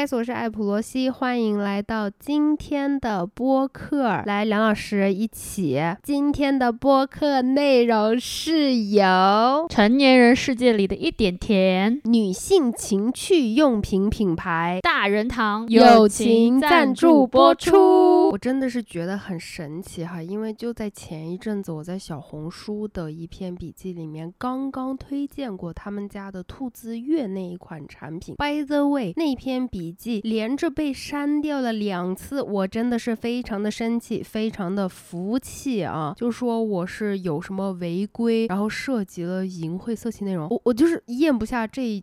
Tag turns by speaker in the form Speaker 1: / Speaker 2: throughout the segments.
Speaker 1: 我是艾普罗西，欢迎来到今天的播客。来，梁老师一起，今天的播客内容是由
Speaker 2: 成年人世界里的一点甜，
Speaker 1: 女性情趣用品品牌
Speaker 2: 大人堂
Speaker 1: 友情赞助播出。我真的是觉得很神奇哈，因为就在前一阵子，我在小红书的一篇笔记里面刚刚推荐过他们家的兔子月那一款产品。By the way，那篇。篇记连着被删掉了两次，我真的是非常的生气，非常的服气啊！就说我是有什么违规，然后涉及了淫秽色情内容，我我就是咽不下这一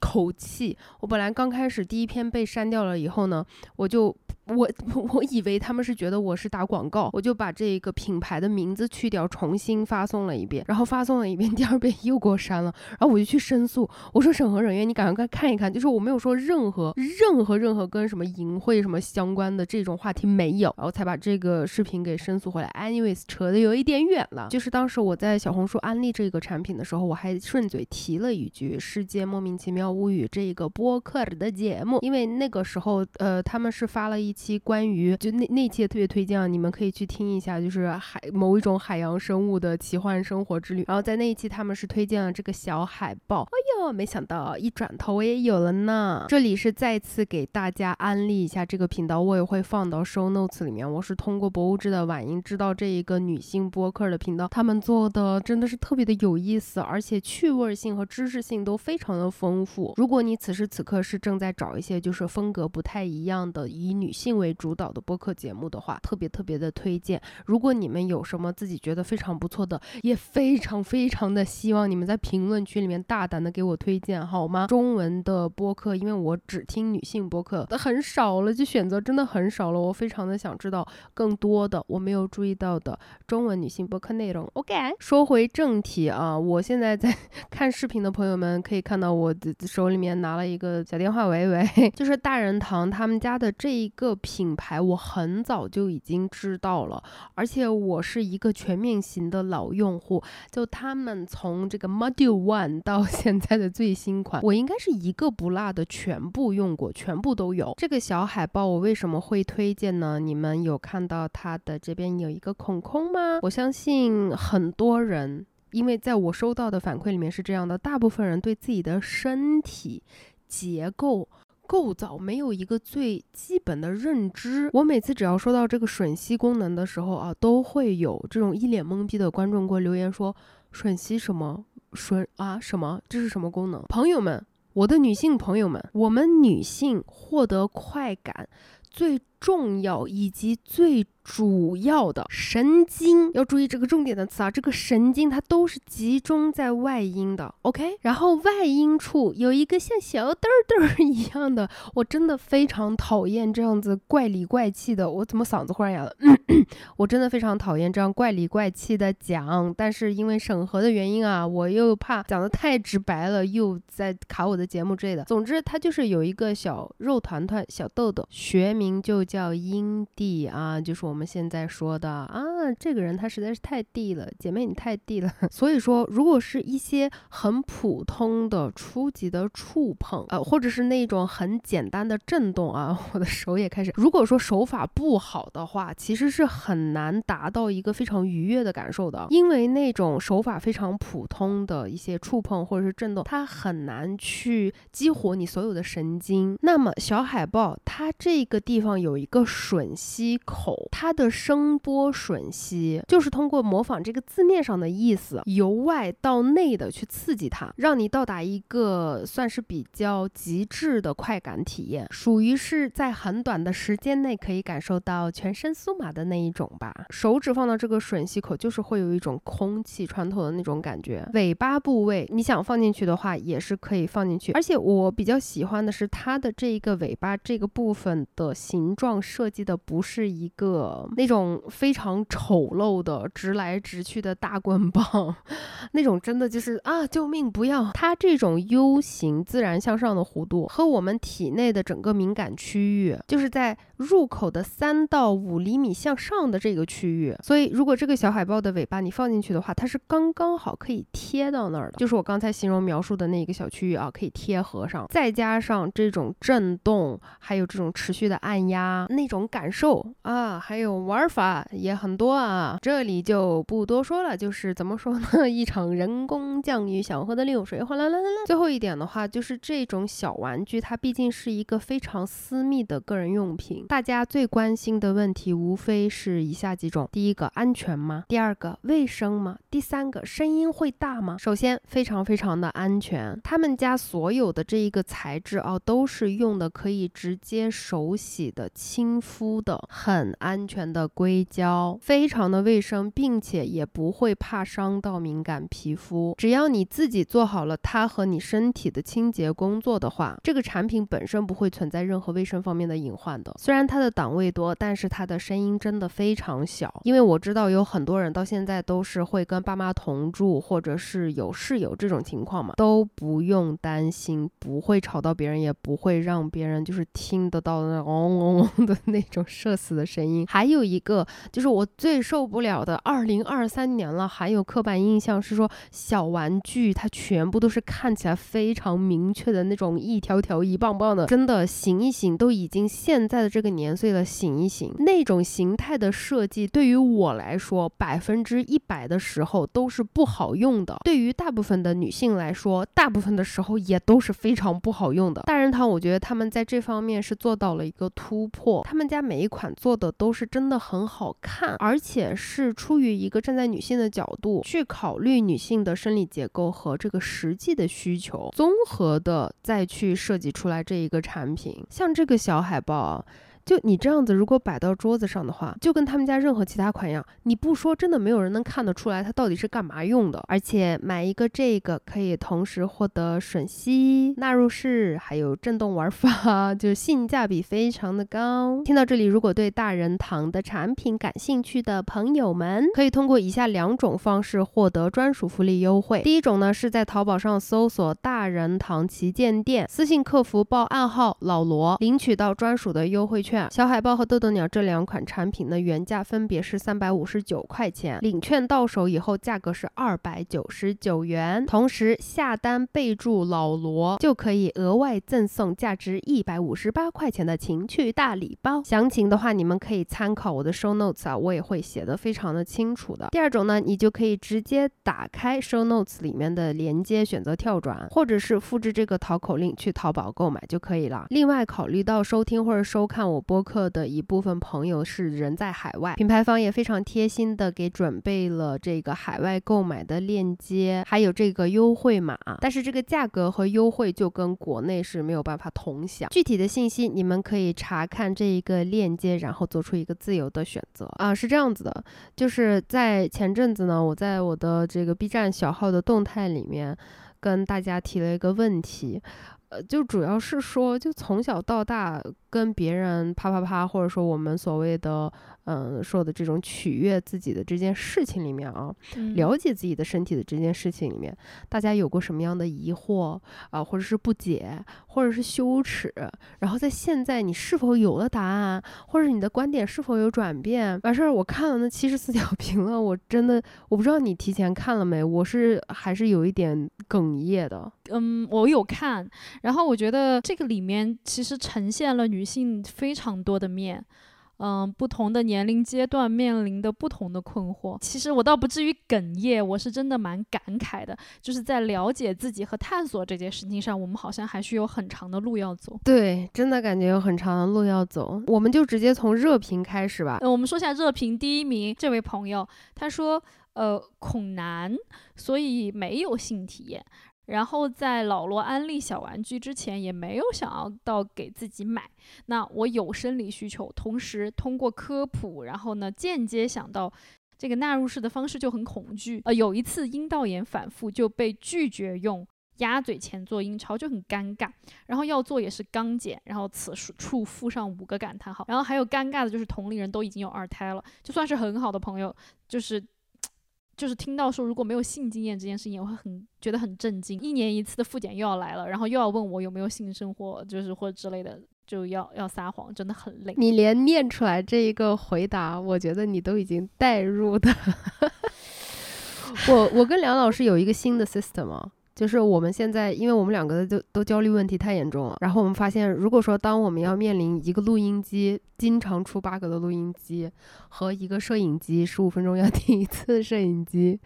Speaker 1: 口气。我本来刚开始第一篇被删掉了以后呢，我就。我我以为他们是觉得我是打广告，我就把这个品牌的名字去掉，重新发送了一遍，然后发送了一遍，第二遍又给我删了，然后我就去申诉，我说审核人员，你赶快看一看，就是我没有说任何任何任何跟什么淫秽什么相关的这种话题没有，然后才把这个视频给申诉回来。Anyways，扯的有一点远了，就是当时我在小红书安利这个产品的时候，我还顺嘴提了一句《世界莫名其妙物语》这个播客的节目，因为那个时候呃他们是发了一。期关于就那那期也特别推荐啊，你们可以去听一下，就是海某一种海洋生物的奇幻生活之旅。然后在那一期他们是推荐了这个小海豹，哎呦，没想到一转头我也有了呢。这里是再次给大家安利一下这个频道，我也会放到 show notes 里面。我是通过博物志的晚音知道这一个女性播客的频道，他们做的真的是特别的有意思，而且趣味性和知识性都非常的丰富。如果你此时此刻是正在找一些就是风格不太一样的以女性为主导的播客节目的话，特别特别的推荐。如果你们有什么自己觉得非常不错的，也非常非常的希望你们在评论区里面大胆的给我推荐，好吗？中文的播客，因为我只听女性播客很少了，就选择真的很少了。我非常的想知道更多的我没有注意到的中文女性播客内容。OK，说回正题啊，我现在在 看视频的朋友们可以看到我的手里面拿了一个小电话，喂喂，就是大人堂他们家的这一个品。牌我很早就已经知道了，而且我是一个全面型的老用户。就他们从这个 Module One 到 现在的最新款，我应该是一个不落的全部用过，全部都有。这个小海报我为什么会推荐呢？你们有看到它的这边有一个孔孔吗？我相信很多人，因为在我收到的反馈里面是这样的，大部分人对自己的身体结构。构造没有一个最基本的认知。我每次只要说到这个吮吸功能的时候啊，都会有这种一脸懵逼的观众给我留言说：“吮吸什么？吮啊什么？这是什么功能？”朋友们，我的女性朋友们，我们女性获得快感最重要以及最。主要的神经要注意这个重点的词啊，这个神经它都是集中在外阴的，OK。然后外阴处有一个像小豆豆一样的，我真的非常讨厌这样子怪里怪气的。我怎么嗓子忽然哑了？我真的非常讨厌这样怪里怪气的讲，但是因为审核的原因啊，我又怕讲的太直白了，又在卡我的节目之类的。总之，它就是有一个小肉团团、小豆豆，学名就叫阴蒂啊，就是我们。现在说的啊，这个人他实在是太地了，姐妹你太地了。所以说，如果是一些很普通的初级的触碰，呃，或者是那种很简单的震动啊，我的手也开始。如果说手法不好的话，其实是很难达到一个非常愉悦的感受的，因为那种手法非常普通的一些触碰或者是震动，它很难去激活你所有的神经。那么小海豹它这个地方有一个吮吸口，它。的声波吮吸就是通过模仿这个字面上的意思，由外到内的去刺激它，让你到达一个算是比较极致的快感体验，属于是在很短的时间内可以感受到全身酥麻的那一种吧。手指放到这个吮吸口，就是会有一种空气穿透的那种感觉。尾巴部位你想放进去的话，也是可以放进去。而且我比较喜欢的是它的这一个尾巴这个部分的形状。状设计的不是一个那种非常丑陋的直来直去的大棍棒，那种真的就是啊，救命不要！它这种 U 型自然向上的弧度和我们体内的整个敏感区域，就是在入口的三到五厘米向上的这个区域。所以，如果这个小海豹的尾巴你放进去的话，它是刚刚好可以贴到那儿的，就是我刚才形容描述的那一个小区域啊，可以贴合上。再加上这种震动，还有这种持续的按压，那种感受啊，还有玩法也很多啊，这里就不多说了。就是怎么说呢，一场人工降雨，想喝的流水哗啦啦啦啦。最后一点的话，就是这种小玩具，它毕竟是一个非常私密的个人用品，大家最关心的问题无非是以下几种：第一个，安全吗？第二个，卫生吗？第三个，声音会大吗？首先，非常非常的安全，他们家所有的这一个材质啊，都是用的可以直接手洗的亲肤的，很安全的硅胶，非常的卫生，并且也不会怕伤到敏感皮肤。只要你自己做好了它和你身体的清洁工作的话，这个产品本身不会存在任何卫生方面的隐患的。虽然它的档位多，但是它的声音真的非常小。因为我知道有很多人到现在都是会跟爸妈同住，或者是有室友这种情况嘛，都不用担心不会吵到别人，也不会让别人就是听得到那嗡嗡嗡的那种社死的声音。还有一个就是我最受不了的，二零二三年了，还有刻板印象是说小玩具它全部都是看起来非常明确的那种一条条一棒棒的，真的醒一醒，都已经现在的这个年岁了，醒一醒，那种形态的设计对于我来说，百分之一百的时候都是不好用的。对于大部分的女性来说，大部分的时候也都是非常不好用的。大人堂，我觉得他们在这方面是做到了一个突破，他们家每一款做的都是真的很好看，而且是出于一个站在女性的角度去考虑女性的生理结构和这个实际的需求，综合的再去设计出来这一个产品。像这个小海报。就你这样子，如果摆到桌子上的话，就跟他们家任何其他款一样，你不说，真的没有人能看得出来它到底是干嘛用的。而且买一个这个可以同时获得吮吸、纳入式，还有震动玩法，就是性价比非常的高。听到这里，如果对大人堂的产品感兴趣的朋友们，可以通过以下两种方式获得专属福利优惠。第一种呢，是在淘宝上搜索“大人堂旗舰店”，私信客服报暗号“老罗”，领取到专属的优惠券。小海豹和豆豆鸟这两款产品呢，原价分别是三百五十九块钱，领券到手以后价格是二百九十九元。同时下单备注老罗，就可以额外赠送价值一百五十八块钱的情趣大礼包。详情的话，你们可以参考我的 show notes 啊，我也会写的非常的清楚的。第二种呢，你就可以直接打开 show notes 里面的连接，选择跳转，或者是复制这个淘口令去淘宝购买就可以了。另外，考虑到收听或者收看我。播客的一部分朋友是人在海外，品牌方也非常贴心的给准备了这个海外购买的链接，还有这个优惠码。但是这个价格和优惠就跟国内是没有办法同享。具体的信息你们可以查看这一个链接，然后做出一个自由的选择啊。是这样子的，就是在前阵子呢，我在我的这个 B 站小号的动态里面跟大家提了一个问题。呃，就主要是说，就从小到大跟别人啪啪啪，或者说我们所谓的。嗯，说的这种取悦自己的这件事情里面啊，了解自己的身体的这件事情里面，大家有过什么样的疑惑啊，或者是不解，或者是羞耻？然后在现在，你是否有了答案，或者你的观点是否有转变？完事儿，我看了那七十四条 评论，我真的我不知道你提前看了没，我是还是有一点哽咽的。
Speaker 2: 嗯，我有看，然后我觉得这个里面其实呈现了女性非常多的面。嗯，不同的年龄阶段面临的不同的困惑，其实我倒不至于哽咽，我是真的蛮感慨的。就是在了解自己和探索这件事情上，我们好像还是有很长的路要走。
Speaker 1: 对，真的感觉有很长的路要走。我们就直接从热评开始吧。
Speaker 2: 嗯，我们说下热评第一名这位朋友，他说，呃，恐男，所以没有性体验。然后在老罗安利小玩具之前，也没有想要到给自己买。那我有生理需求，同时通过科普，然后呢间接想到这个纳入式的方式就很恐惧。呃，有一次阴道炎反复就被拒绝用鸭嘴钳做阴超就很尴尬，然后要做也是刚剪，然后此处附上五个感叹号，然后还有尴尬的就是同龄人都已经有二胎了，就算是很好的朋友，就是就是听到说如果没有性经验这件事情，我会很觉得很震惊。一年一次的复检又要来了，然后又要问我有没有性生活，就是或者之类的。就要要撒谎，真的很累。
Speaker 1: 你连念出来这一个回答，我觉得你都已经带入的。我我跟梁老师有一个新的 system 啊。就是我们现在，因为我们两个都都焦虑问题太严重了，然后我们发现，如果说当我们要面临一个录音机经常出 bug 的录音机和一个摄影机十五分钟要停一次摄影机，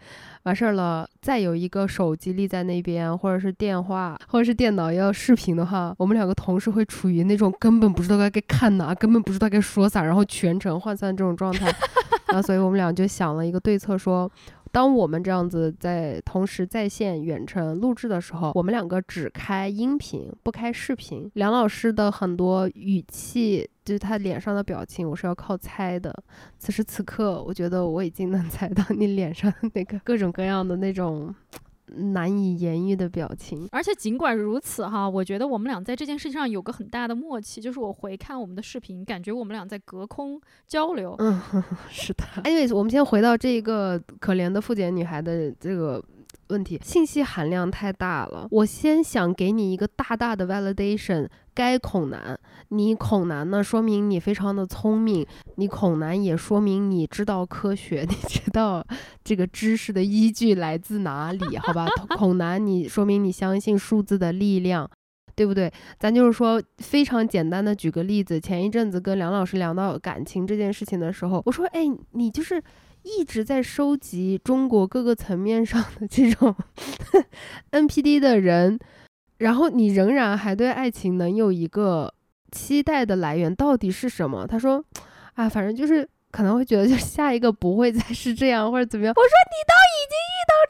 Speaker 1: 完事儿了，再有一个手机立在那边，或者是电话，或者是电脑要视频的话，我们两个同时会处于那种根本不知道该看哪，根本不知道该说啥，然后全程涣散这种状态，那所以我们俩就想了一个对策，说。当我们这样子在同时在线远程录制的时候，我们两个只开音频不开视频。梁老师的很多语气，就是他脸上的表情，我是要靠猜的。此时此刻，我觉得我已经能 猜到你脸上那个各种各样的那种。难以言喻的表情，
Speaker 2: 而且尽管如此哈，我觉得我们俩在这件事情上有个很大的默契，就是我回看我们的视频，感觉我们俩在隔空交流。
Speaker 1: 嗯，是的。Anyways，我们先回到这个可怜的复检女孩的这个。问题信息含量太大了，我先想给你一个大大的 validation，该恐男，你恐男呢，说明你非常的聪明，你恐男也说明你知道科学，你知道这个知识的依据来自哪里，好吧？恐男，你说明你相信数字的力量，对不对？咱就是说非常简单的举个例子，前一阵子跟梁老师聊到感情这件事情的时候，我说，哎，你就是。一直在收集中国各个层面上的这种 NPD 的人，然后你仍然还对爱情能有一个期待的来源，到底是什么？他说，啊，反正就是可能会觉得，就下一个不会再是这样或者怎么样。我说你都已经遇到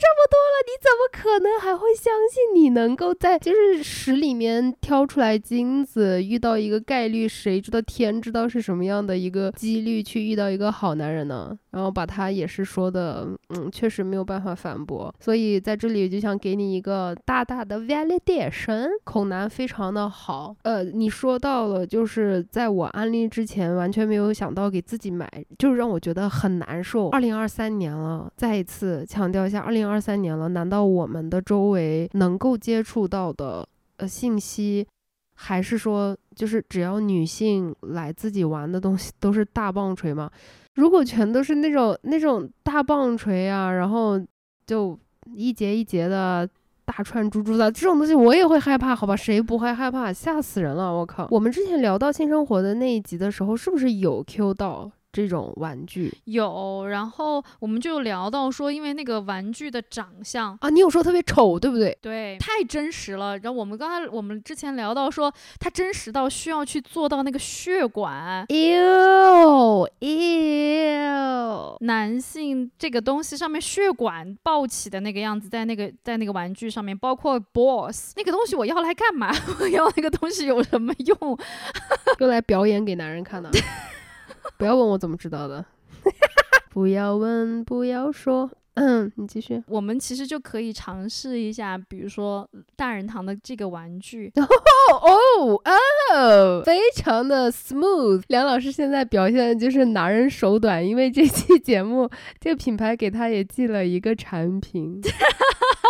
Speaker 1: 这么多了，你怎么可能还会相信你能够在就是屎里面挑出来金子，遇到一个概率，谁知道天知道是什么样的一个几率去遇到一个好男人呢？然后把他也是说的，嗯，确实没有办法反驳，所以在这里就想给你一个大大的 validation，恐男非常的好。呃，你说到了，就是在我安利之前完全没有想到给自己买，就是让我觉得很难受。二零二三年了，再一次强调一下，二零二二三年了，难道我们的周围能够接触到的呃信息，还是说就是只要女性来自己玩的东西都是大棒槌吗？如果全都是那种那种大棒槌啊，然后就一节一节的大串珠珠的这种东西，我也会害怕，好吧？谁不会害怕？吓死人了！我靠！我们之前聊到性生活的那一集的时候，是不是有 Q 到？这种玩具
Speaker 2: 有，然后我们就聊到说，因为那个玩具的长相
Speaker 1: 啊，你有说特别丑，对不对？
Speaker 2: 对，太真实了。然后我们刚才我们之前聊到说，它真实到需要去做到那个血管，
Speaker 1: 哟哟，
Speaker 2: 男性这个东西上面血管抱起的那个样子，在那个在那个玩具上面，包括 boss 那个东西，我要来干嘛？我要那个东西有什么用？
Speaker 1: 用来表演给男人看的。不要问我怎么知道的，不要问，不要说，嗯，你继续。
Speaker 2: 我们其实就可以尝试一下，比如说大人堂的这个玩具。
Speaker 1: 哦哦哦，非常的 smooth。梁老师现在表现的就是拿人手短，因为这期节目这个品牌给他也寄了一个产品。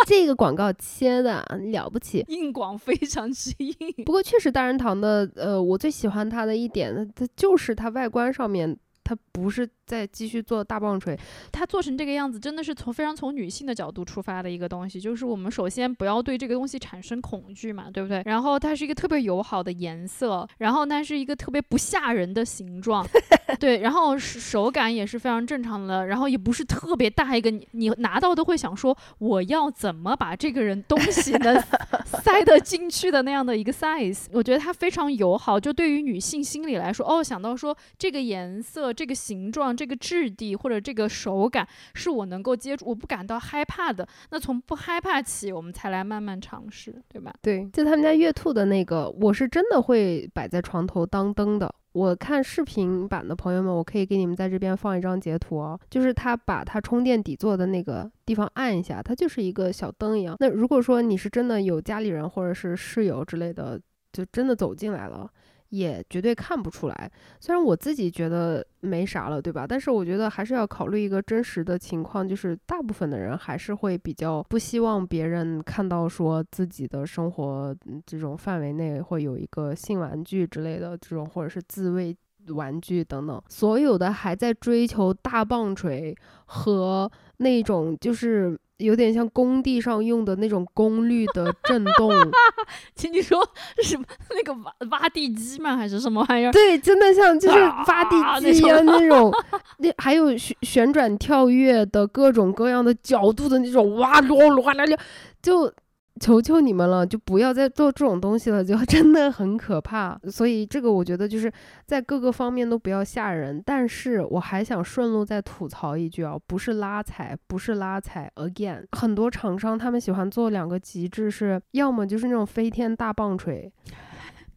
Speaker 1: 这个广告切的了不起，
Speaker 2: 硬广非常之硬。
Speaker 1: 不过确实大人堂的，呃，我最喜欢它的一点，它就是它外观上面，它不是。再继续做大棒槌，
Speaker 2: 它做成这个样子，真的是从非常从女性的角度出发的一个东西。就是我们首先不要对这个东西产生恐惧嘛，对不对？然后它是一个特别友好的颜色，然后它是一个特别不吓人的形状，对。然后手感也是非常正常的，然后也不是特别大一个，你你拿到都会想说我要怎么把这个人东西能 塞得进去的那样的一个 size。我觉得它非常友好，就对于女性心理来说，哦，想到说这个颜色、这个形状。这个质地或者这个手感是我能够接触，我不感到害怕的。那从不害怕起，我们才来慢慢尝试，对吧？
Speaker 1: 对，就他们家月兔的那个，我是真的会摆在床头当灯的。我看视频版的朋友们，我可以给你们在这边放一张截图哦，就是他把它充电底座的那个地方按一下，它就是一个小灯一样。那如果说你是真的有家里人或者是室友之类的，就真的走进来了。也绝对看不出来，虽然我自己觉得没啥了，对吧？但是我觉得还是要考虑一个真实的情况，就是大部分的人还是会比较不希望别人看到说自己的生活这种范围内会有一个性玩具之类的这种，或者是自慰玩具等等。所有的还在追求大棒槌和那种就是。有点像工地上用的那种功率的震动，
Speaker 2: 请你说什么？那个挖挖地机吗？还是什么玩意儿？
Speaker 1: 对，真的像就是挖地机一样 那种，那还有旋旋转跳跃的各种各样的角度的那种，哇噜哇啦啦，就。求求你们了，就不要再做这种东西了，就 真的很可怕。所以这个我觉得就是在各个方面都不要吓人。但是我还想顺路再吐槽一句啊，不是拉踩，不是拉踩。Again，很多厂商他们喜欢做两个极致，是要么就是那种飞天大棒槌，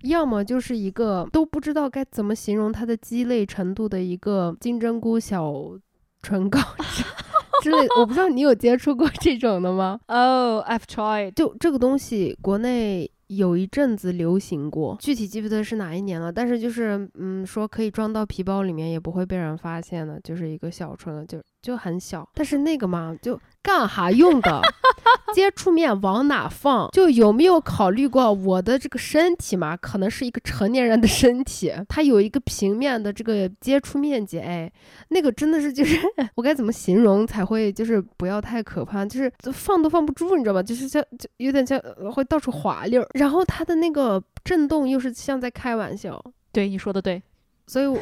Speaker 1: 要么就是一个都不知道该怎么形容它的鸡肋程度的一个金针菇小唇膏。之类，我不知道你有接触过这种的吗
Speaker 2: ？Oh, I've tried。
Speaker 1: 就这个东西，国内有一阵子流行过，具体记不得是哪一年了。但是就是，嗯，说可以装到皮包里面，也不会被人发现的，就是一个小春，就就很小。但是那个嘛，就。干哈用的？接触面往哪放？就有没有考虑过我的这个身体嘛？可能是一个成年人的身体，它有一个平面的这个接触面积。哎，那个真的是就是 我该怎么形容才会就是不要太可怕？就是放都放不住，你知道吧？就是像就有点像会到处滑溜儿，然后它的那个震动又是像在开玩笑。
Speaker 2: 对，你说的对。
Speaker 1: 所以，我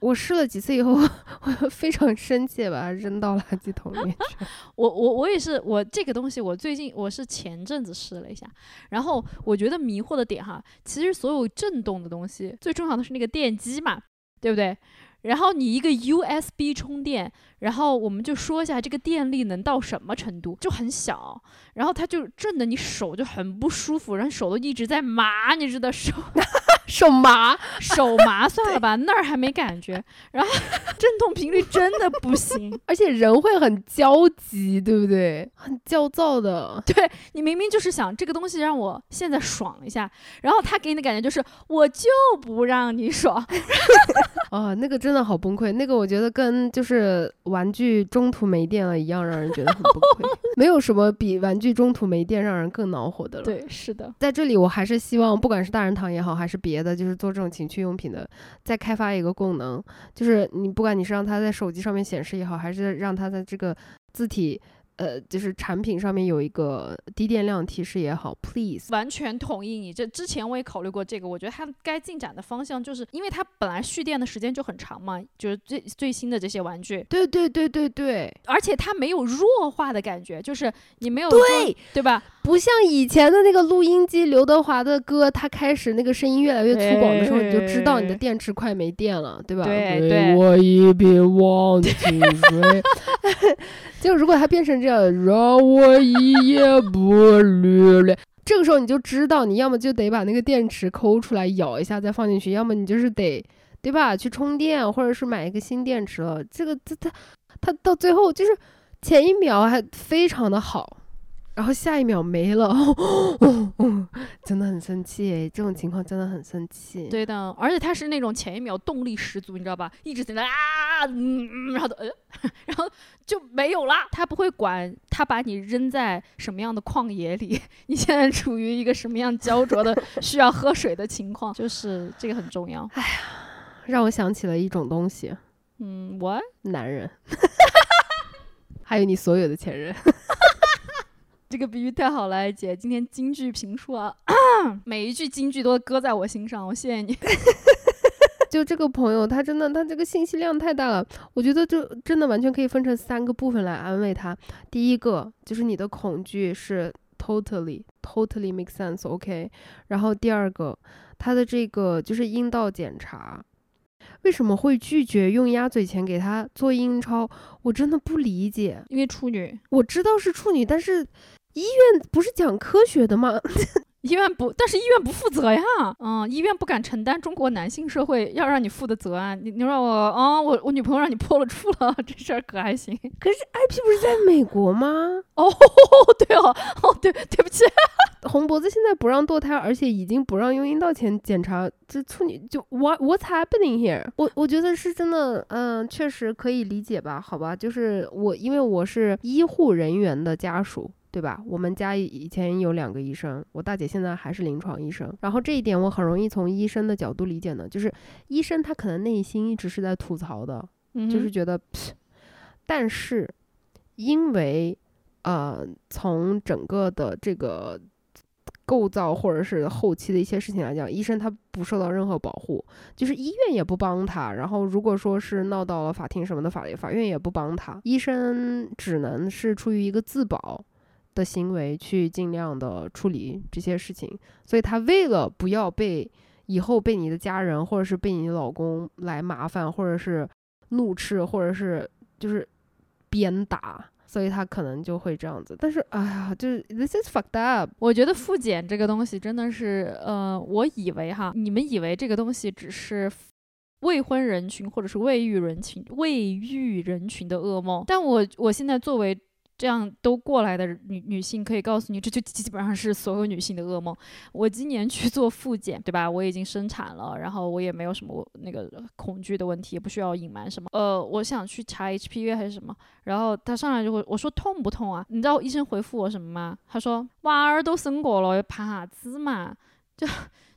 Speaker 1: 我试了几次以后，我非常生气，把它扔到垃圾桶里面去。
Speaker 2: 我我我也是，我这个东西，我最近我是前阵子试了一下，然后我觉得迷惑的点哈，其实所有震动的东西，最重要的是那个电机嘛，对不对？然后你一个 USB 充电，然后我们就说一下这个电力能到什么程度，就很小，然后它就震的你手就很不舒服，然后手都一直在麻，你知道手。
Speaker 1: 手麻，
Speaker 2: 手麻算了吧，那儿还没感觉。然后 震动频率真的不行，
Speaker 1: 而且人会很焦急，对不对？很焦躁的。
Speaker 2: 对你明明就是想这个东西让我现在爽一下，然后他给你的感觉就是我就不让你爽。
Speaker 1: 哦，那个真的好崩溃。那个我觉得跟就是玩具中途没电了一样，让人觉得很崩溃。没有什么比玩具中途没电让人更恼火的了。
Speaker 2: 对，是的。
Speaker 1: 在这里，我还是希望，不管是大人堂也好，还是别的，就是做这种情趣用品的，再开发一个功能，就是你不管你是让它在手机上面显示也好，还是让它在这个字体。呃，就是产品上面有一个低电量提示也好，please，
Speaker 2: 完全同意你。这之前我也考虑过这个，我觉得它该进展的方向就是，因为它本来蓄电的时间就很长嘛，就是最最新的这些玩具。
Speaker 1: 对对对对对，
Speaker 2: 而且它没有弱化的感觉，就是你没有
Speaker 1: 对
Speaker 2: 对吧？
Speaker 1: 不像以前的那个录音机，刘德华的歌，他开始那个声音越来越粗犷的时候，你就知道你的电池快没电了，对吧？
Speaker 2: 对对。
Speaker 1: 我一瓶忘记水。就如果他变成这样，让我一夜不流泪，这个时候你就知道，你要么就得把那个电池抠出来咬一下再放进去，要么你就是得，对吧？去充电，或者是买一个新电池了。这个它它它到最后就是前一秒还非常的好。然后下一秒没了，真的很生气诶，这种情况真的很生气。
Speaker 2: 对的，而且他是那种前一秒动力十足，你知道吧？一直在那啊，嗯，然后呃，然后就没有了。他不会管他把你扔在什么样的旷野里，你现在处于一个什么样焦灼的需要喝水的情况，就是这个很重要。
Speaker 1: 哎呀，让我想起了一种东西。
Speaker 2: 嗯，what？
Speaker 1: 男人，还有你所有的前任。
Speaker 2: 这个比喻太好了，姐，今天京剧评书啊，每一句京剧都搁在我心上，我谢谢你。
Speaker 1: 就这个朋友，他真的，他这个信息量太大了，我觉得就真的完全可以分成三个部分来安慰他。第一个就是你的恐惧是 totally totally make sense，OK。然后第二个，他的这个就是阴道检查。为什么会拒绝用鸭嘴钳给他做阴超？我真的不理解。
Speaker 2: 因为处女，
Speaker 1: 我知道是处女，但是医院不是讲科学的吗？
Speaker 2: 医院不，但是医院不负责呀。嗯，医院不敢承担中国男性社会要让你负的责啊。你你让我啊，我我女朋友让你破了处了，这事儿可还行？
Speaker 1: 可是 IP 不是在美国吗？
Speaker 2: 哦，对哦，哦对，对不起。
Speaker 1: 红脖子现在不让堕胎，而且已经不让用阴道前检查，这处女就 what what's happening here？我我觉得是真的，嗯，确实可以理解吧？好吧，就是我因为我是医护人员的家属。对吧？我们家以前有两个医生，我大姐现在还是临床医生。然后这一点我很容易从医生的角度理解呢，就是医生他可能内心一直是在吐槽的，就是觉得，但是因为呃，从整个的这个构造或者是后期的一些事情来讲，医生他不受到任何保护，就是医院也不帮他。然后如果说是闹到了法庭什么的，法法院也不帮他，医生只能是出于一个自保。的行为去尽量的处理这些事情，所以他为了不要被以后被你的家人或者是被你老公来麻烦，或者是怒斥，或者是就是鞭打，所以他可能就会这样子。但是，哎呀，就是 this is fucked up。
Speaker 2: 我觉得复检这个东西真的是，呃，我以为哈，你们以为这个东西只是未婚人群或者是未育人群、未育人群的噩梦，但我我现在作为。这样都过来的女女性可以告诉你，这就基本上是所有女性的噩梦。我今年去做复检，对吧？我已经生产了，然后我也没有什么那个恐惧的问题，也不需要隐瞒什么。呃，我想去查 HPV 还是什么，然后他上来就会我说痛不痛啊？你知道医生回复我什么吗？他说娃儿都生过了，怕啥子嘛？就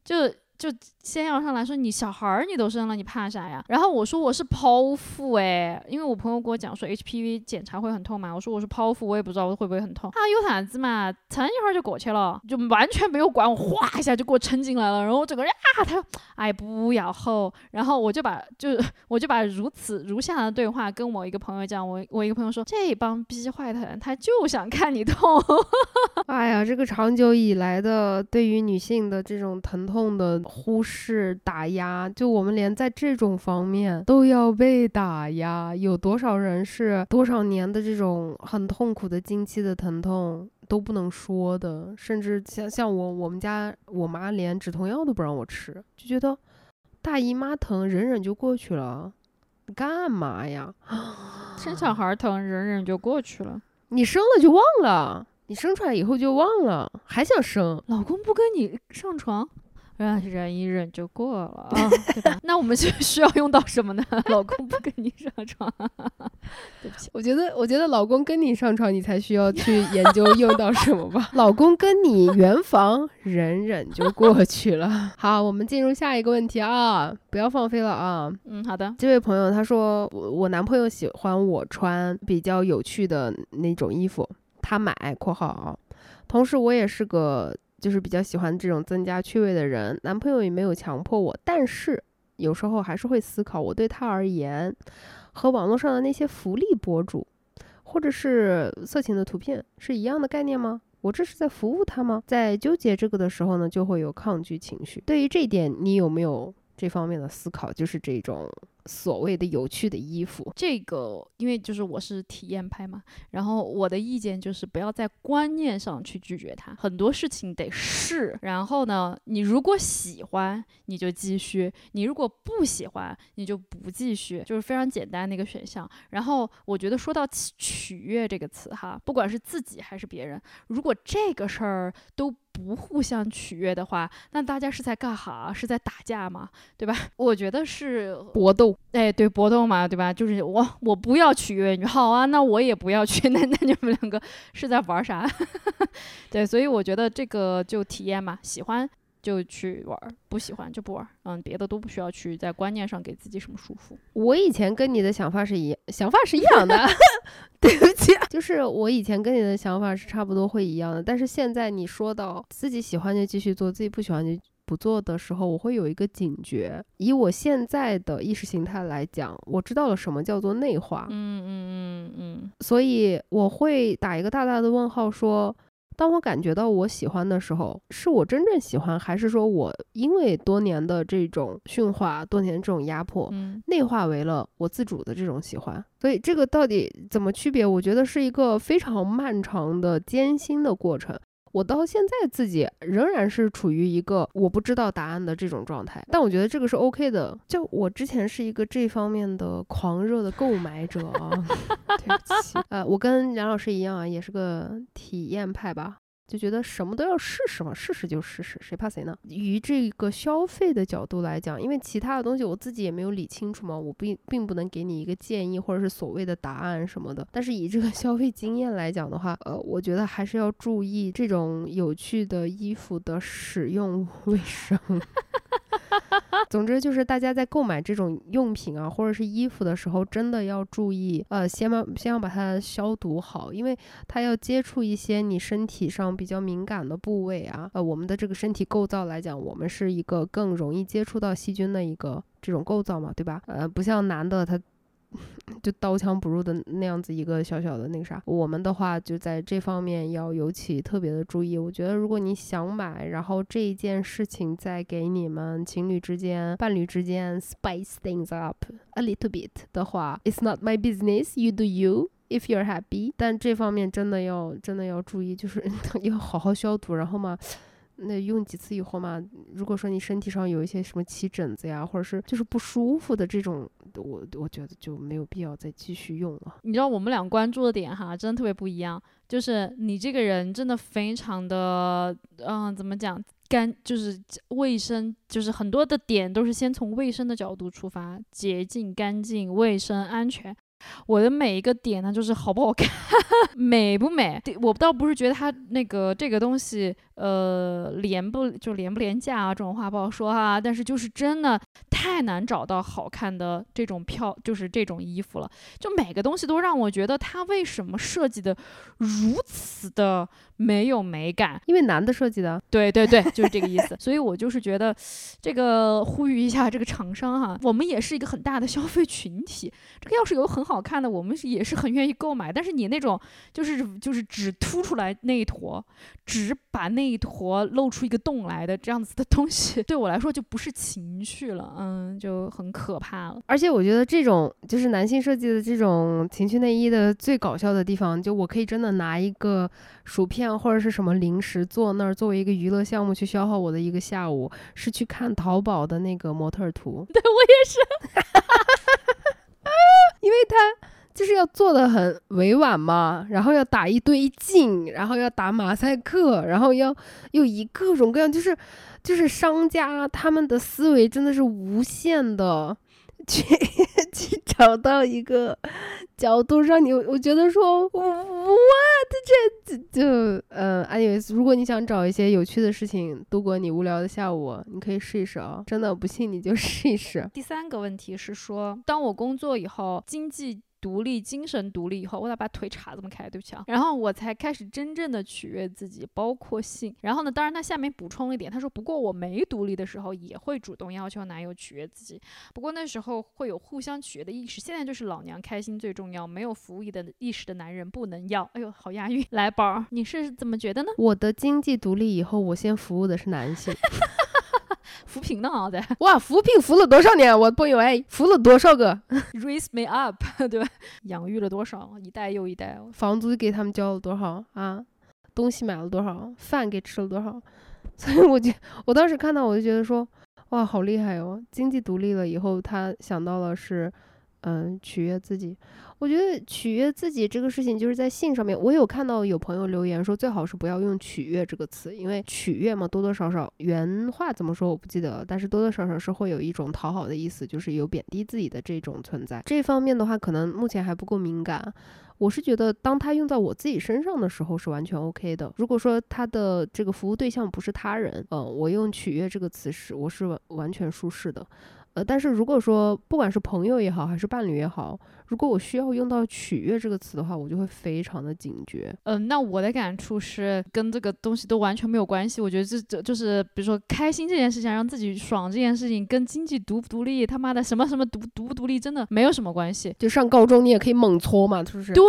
Speaker 2: 就。就先要上来说你小孩儿你都生了你怕啥呀？然后我说我是剖腹哎，因为我朋友跟我讲说 HPV 检查会很痛嘛，我说我是剖腹，我也不知道我会不会很痛啊，有啥子嘛，撑一会儿就过去了，就完全没有管我，哗一下就给我撑进来了，然后我整个人啊，他说哎不要吼，然后我就把就我就把如此如下的对话跟我一个朋友讲，我我一个朋友说这帮逼坏的人他就想看你痛，
Speaker 1: 哎呀，这个长久以来的对于女性的这种疼痛的。忽视打压，就我们连在这种方面都要被打压，有多少人是多少年的这种很痛苦的经期的疼痛都不能说的，甚至像像我我们家我妈连止痛药都不让我吃，就觉得大姨妈疼忍忍就过去了，你干嘛呀？
Speaker 2: 生小孩疼忍忍就过去了，
Speaker 1: 你生了就忘了，你生出来以后就忘了，还想生，
Speaker 2: 老公不跟你上床。忍一忍就过了啊，对吧？那我们就 需要用到什么呢？老公不跟你上床，对不起，
Speaker 1: 我觉得，我觉得老公跟你上床，你才需要去研究用到什么吧。老公跟你圆房，忍忍就过去了。好，我们进入下一个问题啊，不要放飞了啊。
Speaker 2: 嗯，好的。
Speaker 1: 这位朋友他说，我我男朋友喜欢我穿比较有趣的那种衣服，他买（括号啊），同时我也是个。就是比较喜欢这种增加趣味的人，男朋友也没有强迫我，但是有时候还是会思考，我对他而言，和网络上的那些福利博主，或者是色情的图片是一样的概念吗？我这是在服务他吗？在纠结这个的时候呢，就会有抗拒情绪。对于这一点，你有没有这方面的思考？就是这种。所谓的有趣的衣服，
Speaker 2: 这个因为就是我是体验派嘛，然后我的意见就是不要在观念上去拒绝它，很多事情得试。然后呢，你如果喜欢，你就继续；你如果不喜欢，你就不继续，就是非常简单的一个选项。然后我觉得说到取悦这个词哈，不管是自己还是别人，如果这个事儿都。不互相取悦的话，那大家是在干哈？是在打架吗？对吧？我觉得是
Speaker 1: 搏斗。
Speaker 2: 哎，对，搏斗嘛，对吧？就是我，我不要取悦你，好啊，那我也不要去，那那你们两个是在玩啥？对，所以我觉得这个就体验嘛，喜欢。就去玩，不喜欢就不玩。嗯，别的都不需要去在观念上给自己什么束缚。
Speaker 1: 我以前跟你的想法是一想法是一样的，对不起，就是我以前跟你的想法是差不多会一样的。但是现在你说到自己喜欢就继续做，自己不喜欢就不做的时候，我会有一个警觉。以我现在的意识形态来讲，我知道了什么叫做内化。
Speaker 2: 嗯嗯嗯嗯。
Speaker 1: 所以我会打一个大大的问号，说。当我感觉到我喜欢的时候，是我真正喜欢，还是说我因为多年的这种驯化，多年这种压迫，
Speaker 2: 嗯
Speaker 1: 内化为了我自主的这种喜欢？所以这个到底怎么区别？我觉得是一个非常漫长的艰辛的过程。我到现在自己仍然是处于一个我不知道答案的这种状态，但我觉得这个是 OK 的。就我之前是一个这方面的狂热的购买者啊，对不起，呃，我跟梁老师一样啊，也是个体验派吧。就觉得什么都要试试嘛，试试就试试，谁怕谁呢？于这个消费的角度来讲，因为其他的东西我自己也没有理清楚嘛，我并并不能给你一个建议或者是所谓的答案什么的。但是以这个 消费经验来讲的话，呃，我觉得还是要注意这种有趣的衣服的使用卫生。总之就是大家在购买这种用品啊，或者是衣服的时候，真的要注意，呃，先把先要把它消毒好，因为它要接触一些你身体上比较敏感的部位啊。呃，我们的这个身体构造来讲，我们是一个更容易接触到细菌的一个这种构造嘛，对吧？呃，不像男的他。就刀枪不入的那样子一个小小的那个啥，我们的话就在这方面要尤其特别的注意。我觉得如果你想买，然后这一件事情再给你们情侣之间、伴侣之间 spice things up a little bit 的话，it's not my business, you do you. If you're happy，但这方面真的要真的要注意，就是 要好好消毒，然后嘛。那用几次以后嘛，如果说你身体上有一些什么起疹子呀，或者是就是不舒服的这种，我我觉得就没有必要再继续用了。
Speaker 2: 你知道我们俩关注的点哈，真的特别不一样。就是你这个人真的非常的，嗯，怎么讲，干就是卫生，就是很多的点都是先从卫生的角度出发，洁净、干净、卫生、安全。我的每一个点呢，就是好不好看，美不美。我倒不是觉得他那个这个东西，呃，廉不就廉不廉价啊，这种话不好说哈。但是就是真的太难找到好看的这种票，就是这种衣服了。就每个东西都让我觉得它为什么设计的如此的没有美感？
Speaker 1: 因为男的设计的。
Speaker 2: 对对对，就是这个意思。所以我就是觉得，这个呼吁一下这个厂商哈，我们也是一个很大的消费群体。这个要是有很好看的，我们也是很愿意购买。但是你那种就是就是只凸出来那一坨，只把那一坨露出一个洞来的这样子的东西，对我来说就不是情趣了，嗯，就很可怕了。
Speaker 1: 而且我觉得这种就是男性设计的这种情趣内衣的最搞笑的地方，就我可以真的拿一个薯片或者是什么零食坐那儿作为一个娱乐项目去消耗我的一个下午，是去看淘宝的那个模特图。
Speaker 2: 对我也是。
Speaker 1: 因为他就是要做的很委婉嘛，然后要打一堆镜，然后要打马赛克，然后要又以各种各样，就是就是商家他们的思维真的是无限的去 去找到一个角度让你，我觉得说，what 这就呃，anyways，如果你想找一些有趣的事情度过你无聊的下午，你可以试一试啊，真的不信你就试一试。
Speaker 2: 第三个问题是说，当我工作以后，经济。独立、精神独立以后，我咋把腿叉这么开？对不起啊。然后我才开始真正的取悦自己，包括性。然后呢，当然他下面补充了一点，他说：“不过我没独立的时候，也会主动要求男友取悦自己。不过那时候会有互相取悦的意识。现在就是老娘开心最重要，没有服务意的意识的男人不能要。”哎呦，好押韵！来，宝儿，你是怎么觉得呢？
Speaker 1: 我的经济独立以后，我先服务的是男性。
Speaker 2: 扶贫呢？好的，
Speaker 1: 哇，扶贫扶了多少年？我朋友哎，扶了多少个
Speaker 2: ？Raise me up，对吧？养育了多少一代又一代？
Speaker 1: 房租给他们交了多少啊？东西买了多少？饭给吃了多少？所以我就我当时看到我就觉得说，哇，好厉害哦！经济独立了以后，他想到了是，嗯，取悦自己。我觉得取悦自己这个事情，就是在性上面，我有看到有朋友留言说，最好是不要用取悦这个词，因为取悦嘛，多多少少原话怎么说我不记得了，但是多多少少是会有一种讨好的意思，就是有贬低自己的这种存在。这方面的话，可能目前还不够敏感。我是觉得，当他用在我自己身上的时候，是完全 OK 的。如果说他的这个服务对象不是他人，嗯，我用取悦这个词是我是完全舒适的。呃，但是如果说不管是朋友也好，还是伴侣也好，如果我需要用到取悦这个词的话，我就会非常的警觉。
Speaker 2: 嗯，那我的感触是跟这个东西都完全没有关系。我觉得这这就是比如说开心这件事情，让自己爽这件事情，跟经济独不独立，他妈的什么什么独独不独立，真的没有什么关系。
Speaker 1: 就上高中你也可以猛搓嘛，是不是？
Speaker 2: 对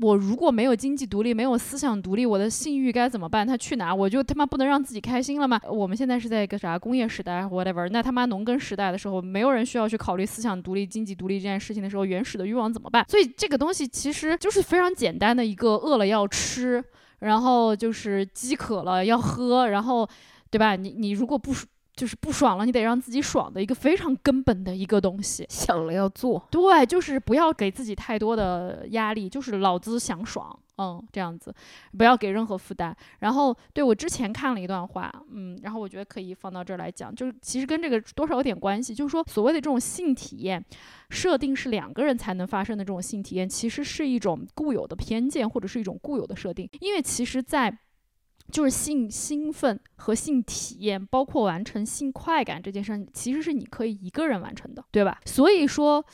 Speaker 2: 我如果没有经济独立，没有思想独立，我的性欲该怎么办？他去哪？我就他妈不能让自己开心了吗？我们现在是在一个啥工业时代，whatever。那他妈农耕时代的时候，没有人需要去考虑思想独立、经济独立这件事情的时候，原始的欲望怎么办？所以这个东西其实就是非常简单的一个，饿了要吃，然后就是饥渴了要喝，然后对吧？你你如果不就是不爽了，你得让自己爽的一个非常根本的一个东西。
Speaker 1: 想了要做，
Speaker 2: 对，就是不要给自己太多的压力，就是老子想爽，嗯，这样子，不要给任何负担。然后，对我之前看了一段话，嗯，然后我觉得可以放到这儿来讲，就是其实跟这个多少有点关系，就是说所谓的这种性体验设定是两个人才能发生的这种性体验，其实是一种固有的偏见或者是一种固有的设定，因为其实，在就是性兴奋和性体验，包括完成性快感这件事，其实是你可以一个人完成的，对吧？所以说，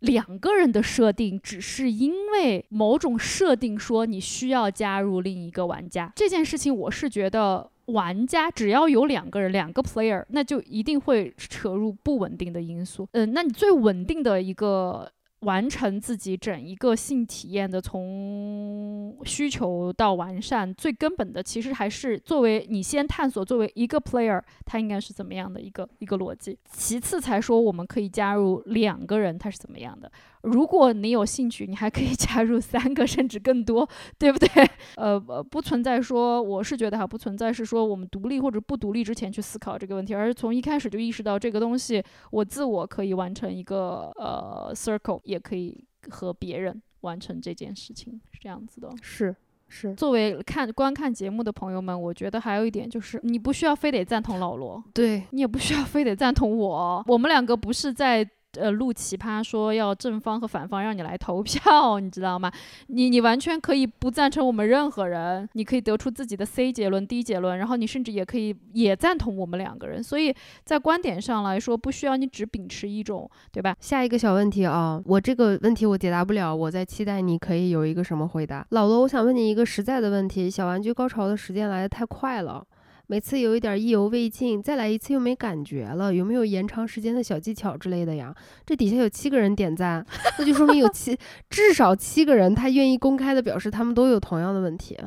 Speaker 2: 两个人的设定只是因为某种设定说你需要加入另一个玩家这件事情，我是觉得玩家只要有两个人，两个 player，那就一定会扯入不稳定的因素。嗯，那你最稳定的一个。完成自己整一个性体验的从需求到完善，最根本的其实还是作为你先探索，作为一个 player，他应该是怎么样的一个一个逻辑。其次才说我们可以加入两个人，他是怎么样的。如果你有兴趣，你还可以 加入三个甚至更多，对不对？呃，不存在说我是觉得哈，不存在是说我们独立或者不独立之前去思考这个问题，而是从一开始就意识到这个东西，我自我可以完成一个呃 circle，也可以和别人完成这件事情，是这样子的。
Speaker 1: 是是。
Speaker 2: 作为看观看节目的朋友们，我觉得还有一点就是，你不需要非得赞同老罗，
Speaker 1: 对
Speaker 2: 你也不需要非得赞同我，我们两个不是在。呃，录奇葩说要正方和反方让你来投票，你知道吗？你你完全可以不赞成我们任何人，你可以得出自己的 C 结论、D 结论，然后你甚至也可以也赞同我们两个人。所以在观点上来说，不需要你只秉持一种，对吧？
Speaker 1: 下一个小问题啊，我这个问题我解答不了，我在期待你可以有一个什么回答。老罗，我想问你一个实在的问题：小玩具高潮的时间来的太快了。每次有一点意犹未尽，再来一次又没感觉了，有没有延长时间的小技巧之类的呀？这底下有七个人点赞，那就说明有七 至少七个人他愿意公开的表示他们都有同样的问题。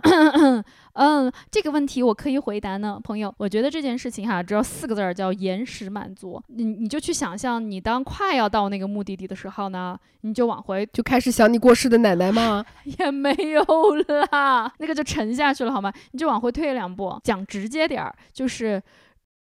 Speaker 2: 嗯，这个问题我可以回答呢，朋友。我觉得这件事情哈，只要四个字儿叫延时满足。你你就去想象，你当快要到那个目的地的时候呢，你就往回
Speaker 1: 就开始想你过世的奶奶吗？
Speaker 2: 也没有啦，那个就沉下去了好吗？你就往回退两步，讲直接点儿，就是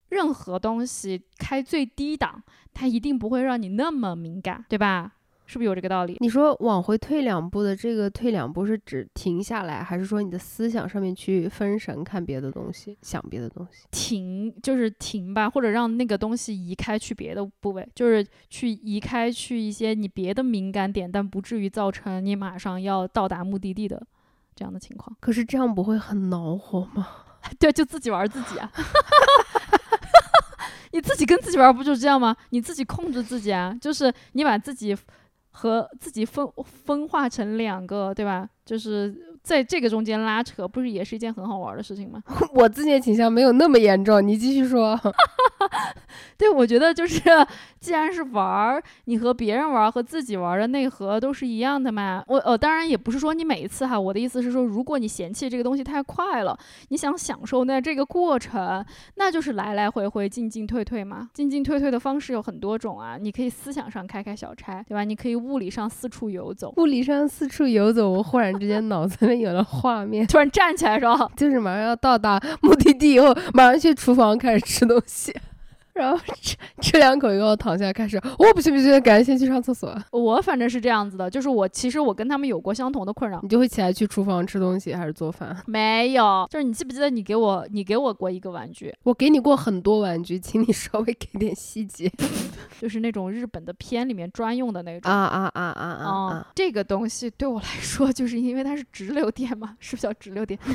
Speaker 2: 任何东西开最低档，它一定不会让你那么敏感，对吧？是不是有这个道理？
Speaker 1: 你说往回退两步的这个退两步是指停下来，还是说你的思想上面去分神看别的东西，想别的东西？
Speaker 2: 停就是停吧，或者让那个东西移开去别的部位，就是去移开去一些你别的敏感点，但不至于造成你马上要到达目的地的这样的情况。
Speaker 1: 可是这样不会很恼火吗？
Speaker 2: 对，就自己玩自己啊。你自己跟自己玩不就这样吗？你自己控制自己啊，就是你把自己。和自己分分化成两个，对吧？就是在这个中间拉扯，不是也是一件很好玩的事情吗？
Speaker 1: 我自恋倾向没有那么严重，你继续说。
Speaker 2: 对，我觉得就是，既然是玩儿，你和别人玩儿和自己玩儿的内核都是一样的嘛。我呃，当然也不是说你每一次哈，我的意思是说，如果你嫌弃这个东西太快了，你想享受那这个过程，那就是来来回回进进退退嘛。进进退退的方式有很多种啊，你可以思想上开开小差，对吧？你可以物理上四处游走。
Speaker 1: 物理上四处游走，我忽然之间脑子里有了画面，
Speaker 2: 突然站起来说，
Speaker 1: 就是马上要到达目的地以后，马上去厨房开始吃东西。然后吃吃两口以后躺下开始，我不行不行，赶紧先去上厕所。
Speaker 2: 我反正是这样子的，就是我其实我跟他们有过相同的困扰。
Speaker 1: 你就会起来去厨房吃东西还是做饭？
Speaker 2: 没有，就是你记不记得你给我你给我过一个玩具？
Speaker 1: 我给你过很多玩具，请你稍微给点细节。
Speaker 2: 就是那种日本的片里面专用的那种。
Speaker 1: 啊啊啊啊啊！
Speaker 2: 这个东西对我来说，就是因为它是直流电嘛，是不是叫直流电？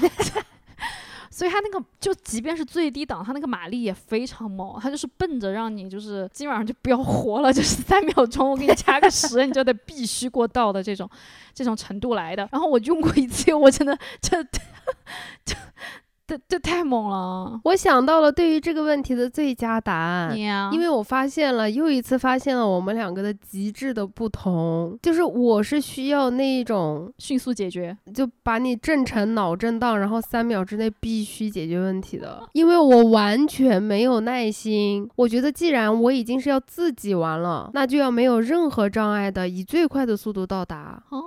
Speaker 2: 所以它那个就即便是最低档，它那个马力也非常猛，它就是奔着让你就是今晚上就不要活了，就是三秒钟我给你加个十，你就得必须过道的这种这种程度来的。然后我用过一次，我真的这这。这这太猛了！
Speaker 1: 我想到了对于这个问题的最佳答案，
Speaker 2: 因
Speaker 1: 为我发现了又一次发现了我们两个的极致的不同，就是我是需要那一种
Speaker 2: 迅速解决，
Speaker 1: 就把你震成脑震荡，然后三秒之内必须解决问题的，因为我完全没有耐心。我觉得既然我已经是要自己玩了，那就要没有任何障碍的以最快的速度到达。
Speaker 2: 哦。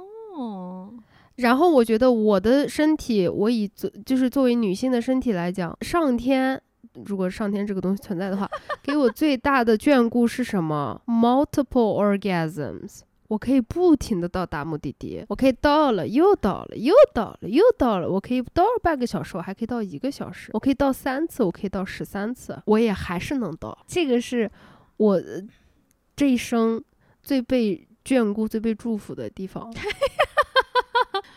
Speaker 1: 然后我觉得我的身体，我以作就是作为女性的身体来讲，上天如果上天这个东西存在的话，给我最大的眷顾是什么？Multiple orgasms，我可以不停的到达目的地，我可以到了又到了又到了又到了，我可以到半个小时，我还可以到一个小时，我可以到三次，我可以到十三次，我也还是能到。这个是我这一生最被眷顾、最被祝福的地方。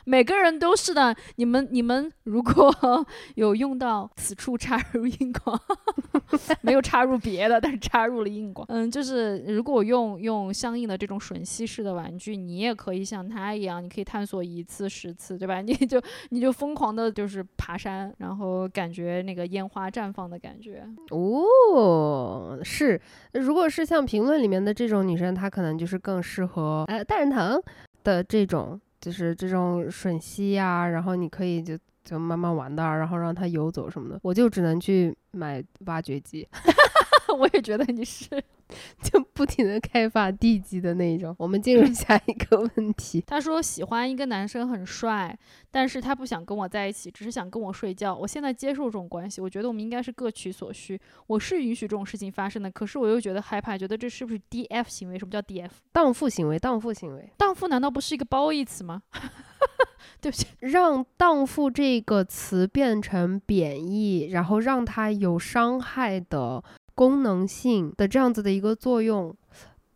Speaker 2: 每个人都是的。你们你们如果 有用到此处插入硬广，没有插入别的，但是插入了硬广。嗯，就是如果用用相应的这种吮吸式的玩具，你也可以像他一样，你可以探索一次十次，对吧？你就你就疯狂的就是爬山，然后感觉那个烟花绽放的感觉。
Speaker 1: 哦，是。如果是像评论里面的这种女生，她可能就是更适合呃大人疼的这种。就是这种吮吸呀，然后你可以就就慢慢玩的，然后让它游走什么的，我就只能去买挖掘机。
Speaker 2: 我也觉得你是。
Speaker 1: 就不停的开发地基的那一种。我们进入下一个问题。
Speaker 2: 他说喜欢一个男生很帅，但是他不想跟我在一起，只是想跟我睡觉。我现在接受这种关系，我觉得我们应该是各取所需。我是允许这种事情发生的，可是我又觉得害怕，觉得这是不是 D F 行为？什么叫 D F？
Speaker 1: 荡妇行为，荡妇行为，
Speaker 2: 荡妇难道不是一个褒义词吗？对不起，
Speaker 1: 让荡妇这个词变成贬义，然后让它有伤害的。功能性的这样子的一个作用，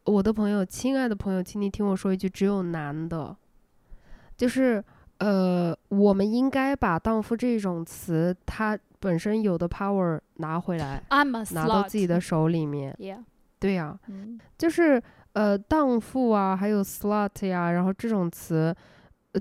Speaker 1: 我的朋友，亲爱的朋友，请你听我说一句，只有男的，就是呃，我们应该把荡妇这种词它本身有的 power 拿回来，拿到自己的手里面。对呀，就是呃，荡妇啊，还有 slut 呀，然后这种词，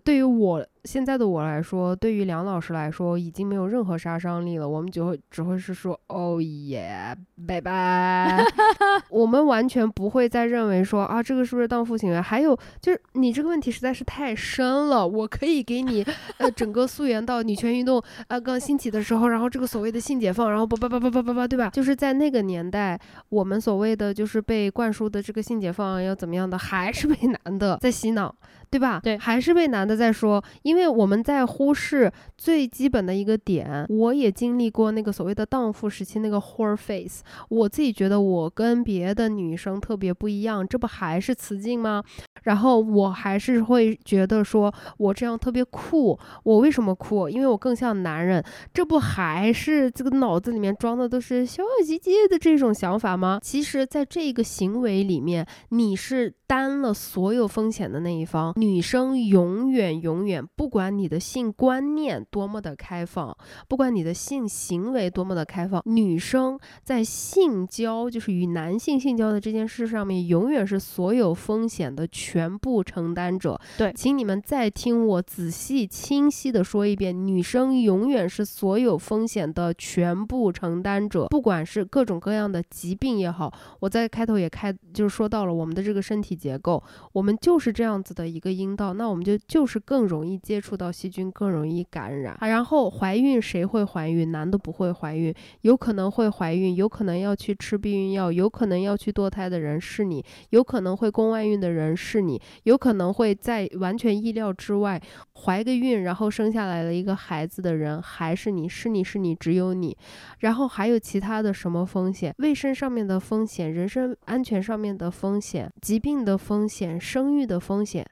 Speaker 1: 对于我。现在的我来说，对于梁老师来说，已经没有任何杀伤力了。我们就会只会是说，哦耶，拜拜。我们完全不会再认为说啊，这个是不是荡妇行为？还有就是你这个问题实在是太深了。我可以给你呃整个溯源到女权运动啊刚兴起的时候，然后这个所谓的性解放，然后叭叭叭叭叭叭叭，对吧？就是在那个年代，我们所谓的就是被灌输的这个性解放要怎么样的，还是被 男的在洗脑。对吧？
Speaker 2: 对，
Speaker 1: 还是被男的在说，因为我们在忽视最基本的一个点。我也经历过那个所谓的荡妇时期，那个 whore face。我自己觉得我跟别的女生特别不一样，这不还是雌竞吗？然后我还是会觉得说我这样特别酷。我为什么酷？因为我更像男人。这不还是这个脑子里面装的都是小小鸡鸡的这种想法吗？其实，在这个行为里面，你是担了所有风险的那一方。女生永远永远，不管你的性观念多么的开放，不管你的性行为多么的开放，女生在性交，就是与男性性交的这件事上面，永远是所有风险的全部承担者。
Speaker 2: 对，
Speaker 1: 请你们再听我仔细清晰的说一遍，女生永远是所有风险的全部承担者，不管是各种各样的疾病也好，我在开头也开就是说到了我们的这个身体结构，我们就是这样子的一个。阴道，那我们就就是更容易接触到细菌，更容易感染。然后怀孕谁会怀孕？男的不会怀孕，有可能会怀孕，有可能要去吃避孕药，有可能要去堕胎的人是你，有可能会宫外孕的人是你，有可能会在完全意料之外怀个孕，然后生下来了一个孩子的人还是你，是你是你，只有你。然后还有其他的什么风险？卫生上面的风险，人身安全上面的风险，疾病的风险，生育的风险。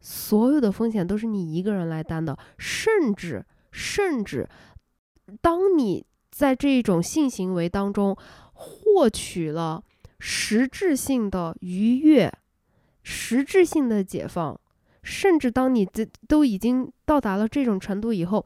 Speaker 1: 所有的风险都是你一个人来担的，甚至甚至，当你在这种性行为当中获取了实质性的愉悦、实质性的解放，甚至当你这都已经到达了这种程度以后，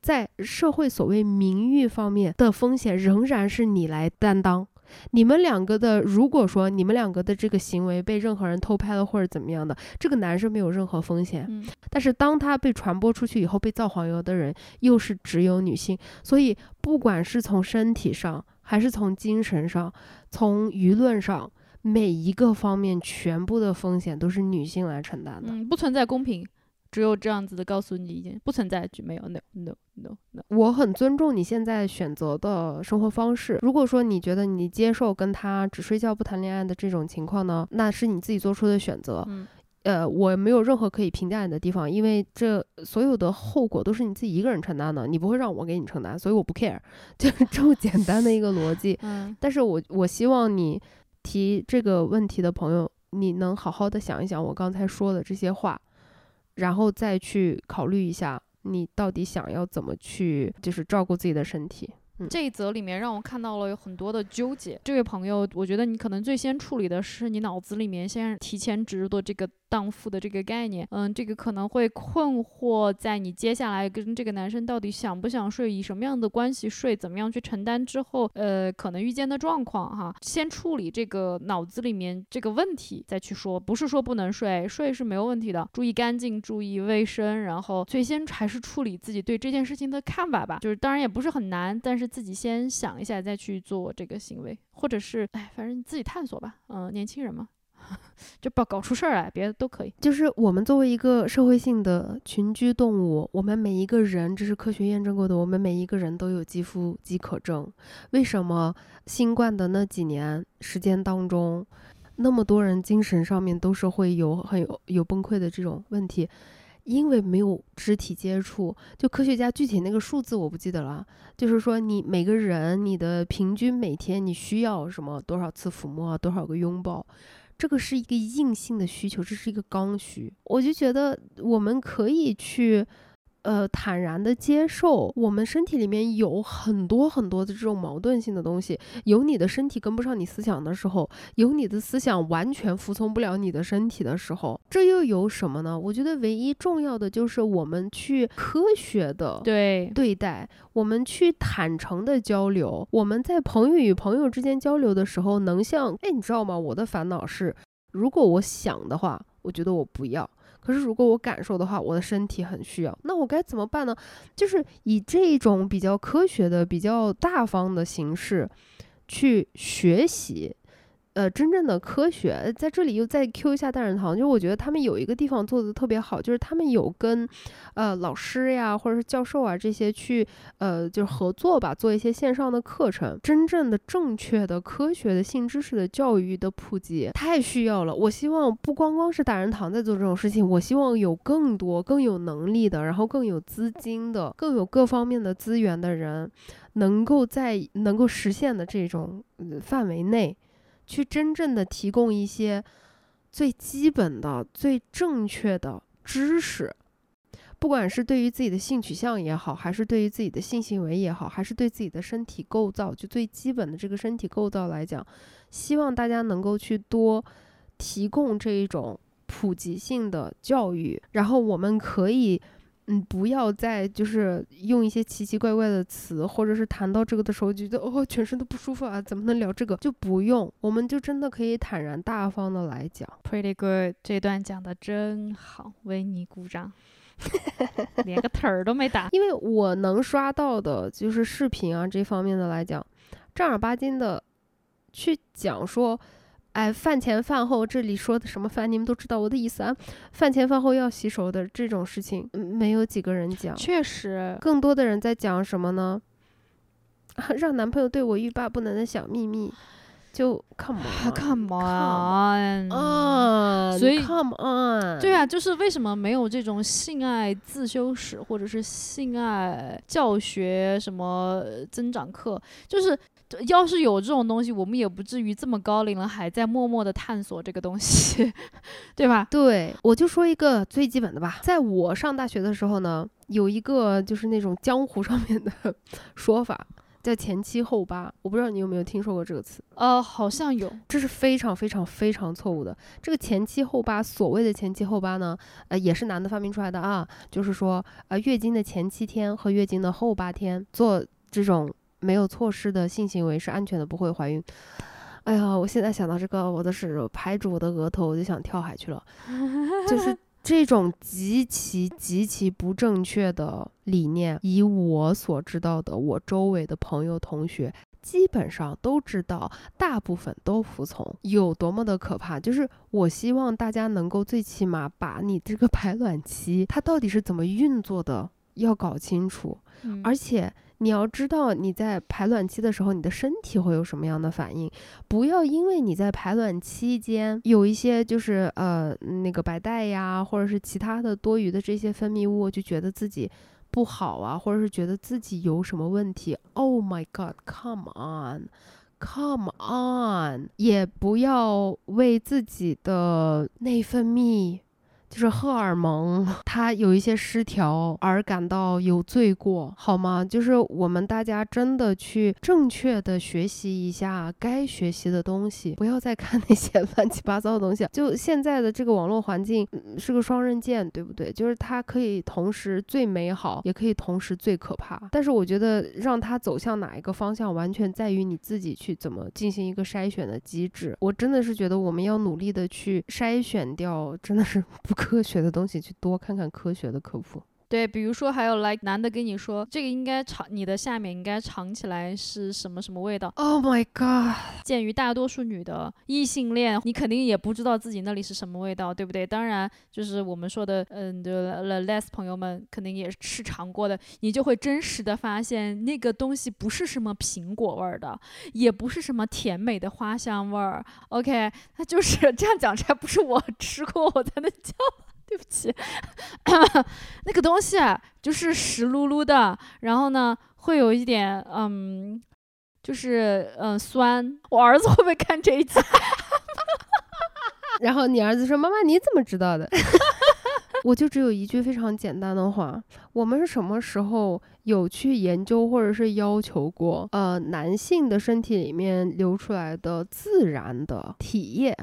Speaker 1: 在社会所谓名誉方面的风险仍然是你来担当。你们两个的，如果说你们两个的这个行为被任何人偷拍了或者怎么样的，这个男生没有任何风险。
Speaker 2: 嗯
Speaker 1: 但是当他被传播出去以后，被造黄油的人又是只有女性。所以不管是从身体上，还是从精神上，从舆论上，每一个方面全部的风险都是女性来承担的。
Speaker 2: 嗯，不存在公平，只有这样子的告诉你已经，不存在就没有，no no no no。
Speaker 1: 我很尊重你现在选择的生活方式。如果说你觉得你接受跟他只睡觉不谈恋爱的这种情况呢，那是你自己做出的选择。
Speaker 2: 嗯
Speaker 1: 呃，我没有任何可以评价你的地方，因为这所有的后果都是你自己一个人承担的，你不会让我给你承担，所以我不 care，就是这么简单的一个逻辑。
Speaker 2: 嗯
Speaker 1: 但是我我希望你提这个问题的朋友，你能好好的想一想我刚才说的这些话，然后再去考虑一下，你到底想要怎么去，就是照顾自己的身体。
Speaker 2: 这一则里面让我看到了有很多的纠结。这位朋友，我觉得你可能最先处理的是你脑子里面先提前植入的这个荡妇的这个概念。嗯，这个可能会困惑在你接下来跟这个男生到底想不想睡，以什么样的关系睡，怎么样去承担之后，呃，可能遇见的状况哈。先处理这个脑子里面这个问题，再去说，不是说不能睡，睡是没有问题的，注意干净，注意卫生，然后最先还是处理自己对这件事情的看法吧。就是当然也不是很难，但是自己先想一下再去做这个行为，或者是哎，反正你自己探索吧。嗯、年轻人嘛，就不要搞出事儿来，别的都可以。
Speaker 1: 就是我们作为一个社会性的群居动物，我们每一个人，这是科学验证过的，我们每一个人都有肌肤饥渴症。为什么新冠的那几年时间当中，那么多人精神上面都是会有很有有崩溃的这种问题？因为没有肢体接触，就科学家具体那个数字我不记得了，就是说你每个人你的平均每天你需要什么多少次抚摸，多少个拥抱，这个是一个硬性的需求，这是一个刚需。我就觉得我们可以去，呃，坦然的接受我们身体里面有很多很多的这种矛盾性的东西。有你的身体跟不上你思想的时候，有你的思想完全服从不了你的身体的时候，这又有什么呢？我觉得唯一重要的就是我们去科学的
Speaker 2: 对，
Speaker 1: 对待，我们去坦诚的交流。我们在朋友与朋友之间交流的时候，能像哎，你知道吗？我的烦恼是，如果我想的话，我觉得我不要；可是如果我感受的话，我的身体很需要。那我该怎么办呢？就是以这种比较科学的、比较大方的形式去学习。呃，真正的科学在这里又再 Q 一下大人堂，就我觉得他们有一个地方做的特别好，就是他们有跟，呃，老师呀或者是教授啊这些去，呃，就是合作吧，做一些线上的课程。真正的正确的科学的性知识的教育的普及太需要了。我希望不光光是大人堂在做这种事情，我希望有更多更有能力的，然后更有资金的，更有各方面的资源的人，能够在能够实现的这种范围内。去真正的提供一些最基本的、最正确的知识，不管是对于自己的性取向也好，还是对于自己的性行为也好，还是对自己的身体构造，就最基本的这个身体构造来讲，希望大家能够去多提供这一种普及性的教育，然后我们可以。嗯，不要再就是用一些奇奇怪怪的词，或者是谈到这个的时候觉得哦全身都不舒服啊，怎么能聊这个？就不用，我们就真的可以坦然大方的来讲。
Speaker 2: Pretty good，这段讲的真好，为你鼓掌，连个腿儿都没打。
Speaker 1: 因为我能刷到的就是视频啊这方面的来讲，正儿八经的去讲说，哎，饭前饭后这里说的什么饭，你们都知道我的意思啊。饭前饭后要洗手的这种事情，嗯没有几个人讲。
Speaker 2: 确实，
Speaker 1: 更多的人在讲什么呢？让男朋友对我欲罢不能的小秘密，就 come on
Speaker 2: come
Speaker 1: on
Speaker 2: on，
Speaker 1: 啊，
Speaker 2: 所以
Speaker 1: come on，
Speaker 2: 对啊，就是为什么没有这种性爱自修室或者是性爱教学什么增长课？就是要是有这种东西，我们也不至于这么高龄了还在默默的探索这个东西，对吧？
Speaker 1: 对，我就说一个最基本的吧。在我上大学的时候呢，有一个就是那种江湖 上面的说法，叫前七后八。我不知道你有没有听说过这个词？
Speaker 2: 呃，好像有，
Speaker 1: 这是非常非常非常错误的。这个前七后八，所谓的前七后八呢，呃，也是男的发明出来的啊。就是说，呃，月经的前七天和月经的后八天做这种没有措施的性行为是安全的，不会怀孕。哎呀，我现在想到这个，我的是拍着我的额头，我就想跳海去了。就是 这种极其极其不正确的理念，以我所知道的，我周围的朋友同学基本上都知道，大部分都服从，有多么的可怕。就是我希望大家能够最起码把你这个 排卵期它到底是怎么运作的要搞清楚，而且。你要知道你在排卵期的时候，你的身体会有什么样的反应？不要因为你在排卵期间有一些就是呃那个白带呀，或者是其他的多余的这些分泌物，就觉得自己不好啊，或者是觉得自己有什么问题。Oh my God，come on，come on，也不要为自己的内分泌。就是荷尔蒙 它有一些失调而感到有罪过，好吗？就是我们大家真的去正确的学习一下该学习的东西，不要再看那些 乱七八糟的东西。就现在的这个网络环境是个双刃剑，对不对？就是它可以同时最美好，也可以同时最可怕。但是我觉得让它走向哪一个方向，完全在于你自己去怎么进行一个筛选的机制。我真的是觉得我们要努力的去筛选掉，真的是不。科学的东西去多看看科学的科普。
Speaker 2: 对，比如说还有来男的跟你说，这个应该尝你的下面应该尝起来是什么什么味道
Speaker 1: ？Oh my god！
Speaker 2: 鉴于大多数女的异性恋，你肯定也不知道自己那里是什么味道，对不对？当然，就是我们说的，嗯，的 less 朋友们肯定也是尝过的，你就会真实的发现那个东西不是什么苹果味儿的，也不是什么甜美的花香味儿。OK，它就是 这样讲出来，不是我吃过我才能讲。对不起，那个东西，就是湿漉漉的，然后呢，会有一点，嗯，就是嗯酸。我儿子会不会看这一集？
Speaker 1: 然后你儿子说：“妈妈，你怎么知道的？” 我就只有一句非常简单的话：我们什么时候有去研究或者是要求过，呃，男性的身体里面流出来的自然的体液，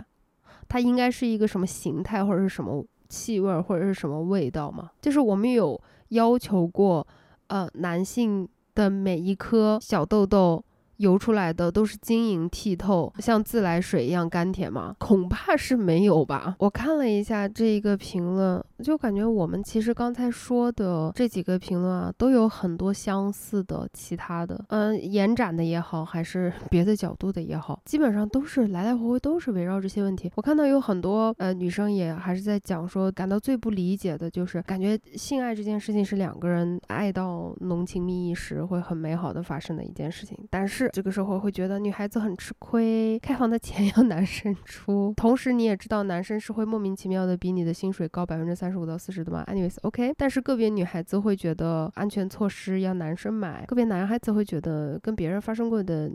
Speaker 1: 它应该是一个什么形态或者是什么？气味或者是什么味道吗？就是我们有要求过，呃，男性的每一颗小痘痘。游出来的都是晶莹剔透，像自来水一样甘甜吗？恐怕是没有吧。我看了一下这一个评论，就感觉我们其实刚才说的这几个评论啊，都有很多相似的，其他的，嗯，延展的也好，还是 别的角度的也好，基本上都是来来回回都是围绕这些问题。我看到有很多呃女生也还是在讲说，感到最不理解的就是感觉性爱这件事情是两个人爱到浓情蜜意时会很美好的发生的一件事情，但是。这个时候会觉得女孩子很吃亏，开房的钱要 男生出，同时你也知道男生是会莫名其妙的比你的薪水高百分之三十五到四十的嘛。Anyways，OK，但是个别女孩子会觉得安全措施要男生买，个别男孩子会觉得跟别人发生过的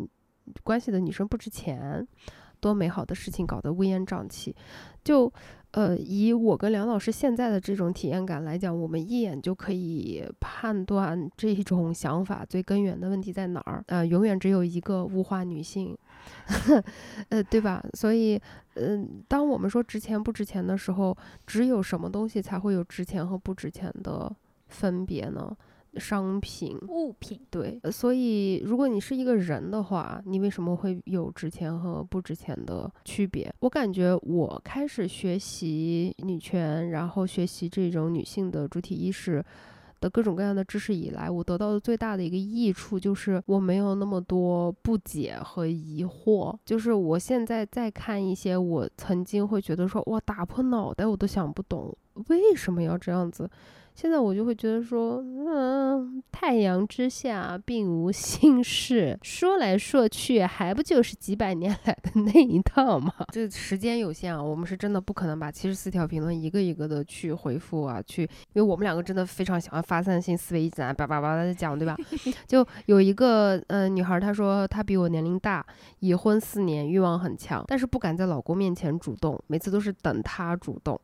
Speaker 1: 关系的女生不值钱，多美好的事情搞得乌烟瘴气，就。呃，以我跟梁老师现在的这种体验感来讲，我们一眼就可以判断这种想法最根源的问题在哪儿。呃，永远只有一个物化女性，呃，对吧？所以，嗯，当我们说值钱不值钱的时候，只有什么东西才会有值钱和不值钱的分别呢？商品、
Speaker 2: 物品，
Speaker 1: 对，所以如果你是一个人的话，你为什么会有值钱和不值钱的区别？我感觉我开始学习女权，然后学习这种女性的主体意识各种各样的知识以来，我得到的最大的一个益处就是我没有那么多不解和疑惑。就是我现在在看一些我曾经会觉得说哇打破脑袋我都想不懂为什么要这样子。现在我就会觉得说，嗯，太阳之下并无新事，说来说去还不就是几百年来的那一套吗？这时间有限啊，我们是真的不可能把七十四条评论一个一个的去回复啊，去，因为我们两个真的非常喜欢发散性思维，一直在叭叭叭的讲，对吧？就有一个嗯女孩，她说她比我年龄大，已婚四年，欲望很强，但是不敢在老公面前主动，每次都是等他主动。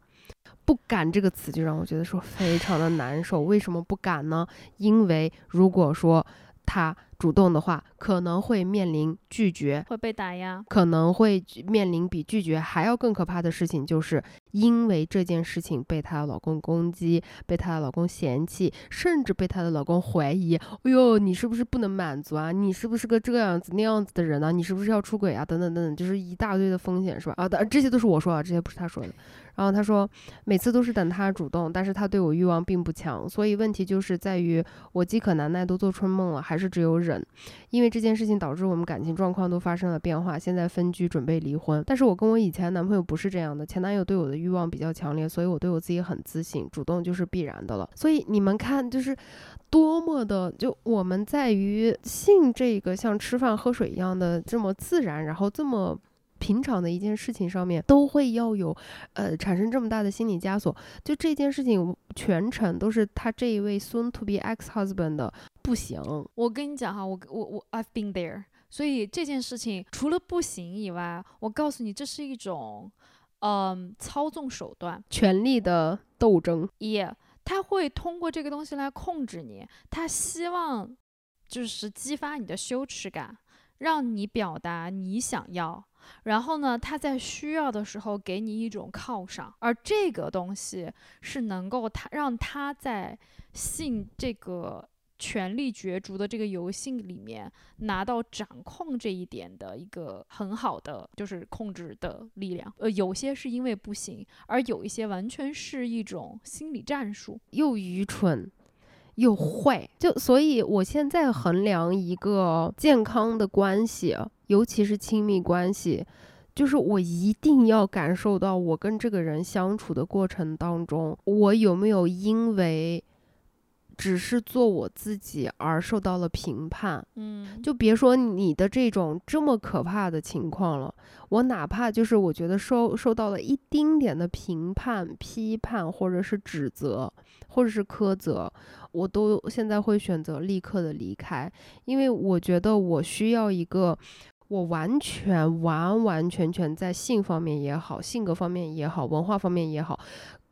Speaker 1: 不敢这个词就让我觉得说非常的难受。为什么不敢呢？因为如果说他主动的话，可能会面临拒绝，
Speaker 2: 会被打压，
Speaker 1: 可能会面临比拒绝还要更可怕的事情，就是因为这件事情被她的老公攻击，被她的老公嫌弃，甚至被她的老公怀疑。哎呦，你是不是不能满足啊？你是不是个这样子那样子的人啊？你是不是要出轨啊？等等等等，就是一大堆的风险，是吧？啊，这些都是我说的，这些不是他说的。然后他说，每次都是等他主动，但是他对我欲望并不强，所以问题就是在于我饥渴难耐，都做春梦了，还是只有忍。因为这件事情导致我们感情状况都发生了变化，现在分居，准备离婚。但是我跟我以前男朋友不是这样的，前男友对我的欲望比较强烈，所以我对我自己很自信，主动就是必然的了。所以你们看，就是多么的，就我们在于性这个像吃饭喝水一样的这么自然，然后这么。平常的一件事情上面都会要有，呃，产生这么大的心理枷锁。就这件事情全程都是他这一位 soon to be ex husband 的不行。
Speaker 2: 我跟你讲哈，我我我 I've been there。所以这件事情除了不行以外，我告诉你，这是一种，嗯，操纵手段，
Speaker 1: 权力的斗争。
Speaker 2: 也，他会通过这个东西来控制你，他希望就是激发你的羞耻感，让你表达你想要。然后呢，他在需要的时候给你一种犒赏，而这个东西是能够他让他在性这个权力角逐的这个游戏里面拿到掌控这一点的一个很好的就是控制的力量。呃，有些是因为不行，而有一些完全是一种心理战术，
Speaker 1: 又愚蠢又坏。就所以，我现在衡量一个健康的关系。尤其是亲密关系，就是我一定要感受到我跟这个人相处的过程当中，我有没有因为只是做我自己而受到了评判。
Speaker 2: 嗯，
Speaker 1: 就别说你的这种这么可怕的情况了，我哪怕就是我觉得受受到了一丁点的评判、批判，或者是指责，或者是苛责，我都现在会选择立刻的离开，因为我觉得我需要一个。我完全完完全全在性方面也好，性格方面也好，文化方面也好。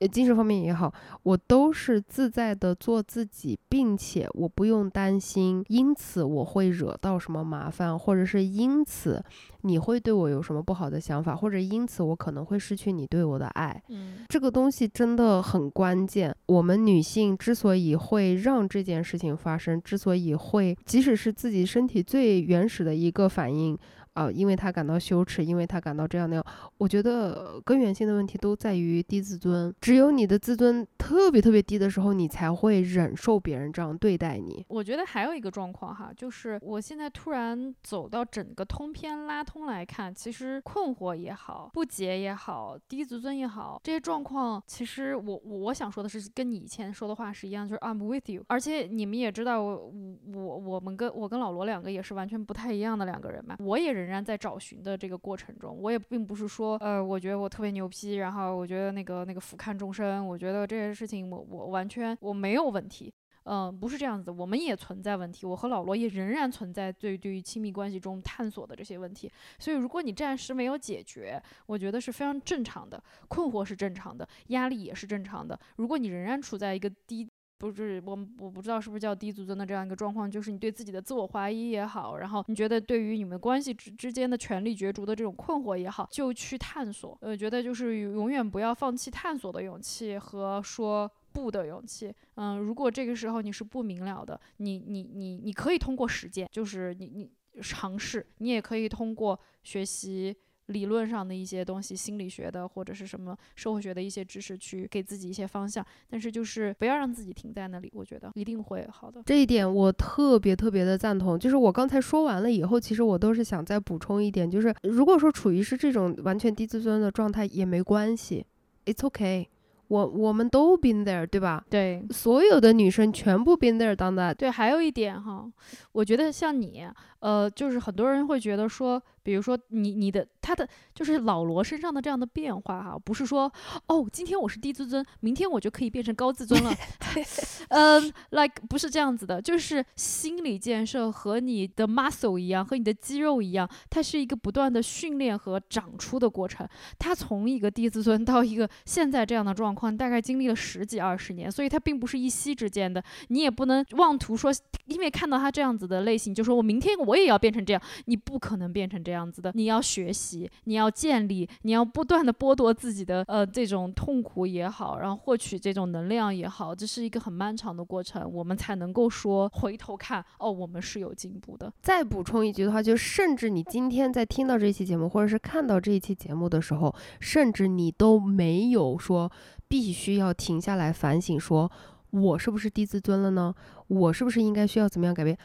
Speaker 1: 呃，精神方面也好，我都是自在的做自己，并且我不用担心，因此我会惹到什么麻烦，或者是因此你会对我有什么不好的想法，或者因此我可能会失去你对我的爱。
Speaker 2: 嗯，
Speaker 1: 这个东西真的很关键。我们女性之所以会让这件事情发生，之所以会，即使是自己身体最原始的一个反应。啊，因为他感到羞耻，因为他感到这样那样。我觉得根源性的问题都在于低自尊。只有你的自尊特别特别低的时候，你才会忍受别人这样对待你。
Speaker 2: 我觉得还有一个状况哈，就是我现在突然走到整个通篇拉通来看，其实困惑也好，不解也好，低自尊也好，这些状况，其实我我想说的是，跟你以前说的话是一样，就是 I'm with you。而且你们也知道，我我我们跟我跟老罗两个也是完全不太一样的两个人嘛，我也。仍然在找寻的这个过程中，我也并不是说，呃，我觉得我特别牛批，然后我觉得那个那个俯瞰众生，我觉得这些事情我我完全我没有问题，嗯，不是这样子的，我们也存在问题，我和老罗也仍然存在对对于亲密关系中探索的这些问题，所以如果你暂时没有解决，我觉得是非常正常的，困惑是正常的，压力也是正常的，如果你仍然处在一个低。不是我，我不知道是不是叫低自尊的这样一个状况，就是你对自己的自我怀疑也好，然后你觉得对于你们关系之之间的权力角逐的这种困惑也好，就去探索。呃，觉得就是永远不要放弃探索的勇气和说不的勇气。嗯，如果这个时候你是不明了的，你你你你可以通过实践，就是你你尝试，你也可以通过学习。理论上的一些东西，心理学的或者是什么社会学的一些知识，去给自己一些方向。但是就是不要让自己停在那里，我觉得一定会好的。
Speaker 1: 这一点我特别特别的赞同。就是我刚才说完了以后，其实我都是想再补充一点，就是如果说处于是这种完全低自尊的状态也没关系，It's okay。我我们都 been there，对吧？
Speaker 2: 对，
Speaker 1: 所有的女生全部 been there，done that。
Speaker 2: 对，还有一点哈，我觉得像你，呃，就是很多人会觉得说比如说你你的他的就是老罗身上的这样的变化哈，不是说哦，今天我是低自尊，明天我就可以变成高自尊了，嗯，like 不是这样子的，就是心理建设和你的 muscle 一样，和你的肌肉一样，它是一个不断的训练和长出的过程。他从一个低自尊到一个现在这样的状况，大概经历了十几二十年，所以他并不是一夕之间的。你也不能妄图说，因为看到他这样子的类型，就说我明天我也要变成这样，你不可能变成这样这样子的。你要学习，你要建立，你要不断的剥夺自己的呃这种痛苦也好，然后获取这种能量也好，这是一个很漫长的过程，我们才能够说回头看，哦，我们是有进步的。
Speaker 1: 再补充一句的话，就甚至你今天在听到这期节目，或者是看到这一期节目的时候，甚至你都没有说必须要停下来反省，说我是不是低自尊了呢？我是不是应该需要怎么样改变？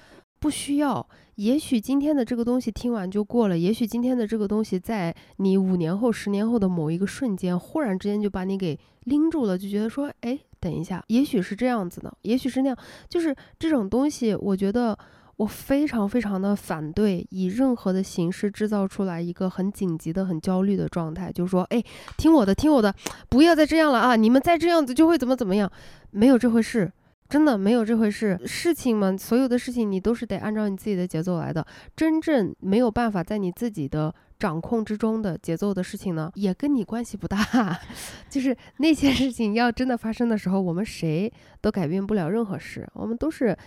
Speaker 1: 不需要。也许今天的这个东西听完就过了，也许今天的这个东西在你五年后、十年后的某一个瞬间，忽然之间就把你给拎住了，就觉得说，哎，等一下，也许是这样子的，也许是那样，就是这种东西，我觉得。我非常非常的反对以任何的形式制造出来一个很紧急的、很焦虑的状态，就是说，哎，听我的，听我的，不要再这样了啊！你们再这样子就会怎么怎么样？没有这回事，真的没有这回事。事情嘛，所有的事情你都是得按照你自己的节奏来的。真正没有办法在你自己的掌控之中的节奏的事情呢，也跟你关系不大。就是那些事情要真的发生的时候，我们谁都改变不了任何事，我们都是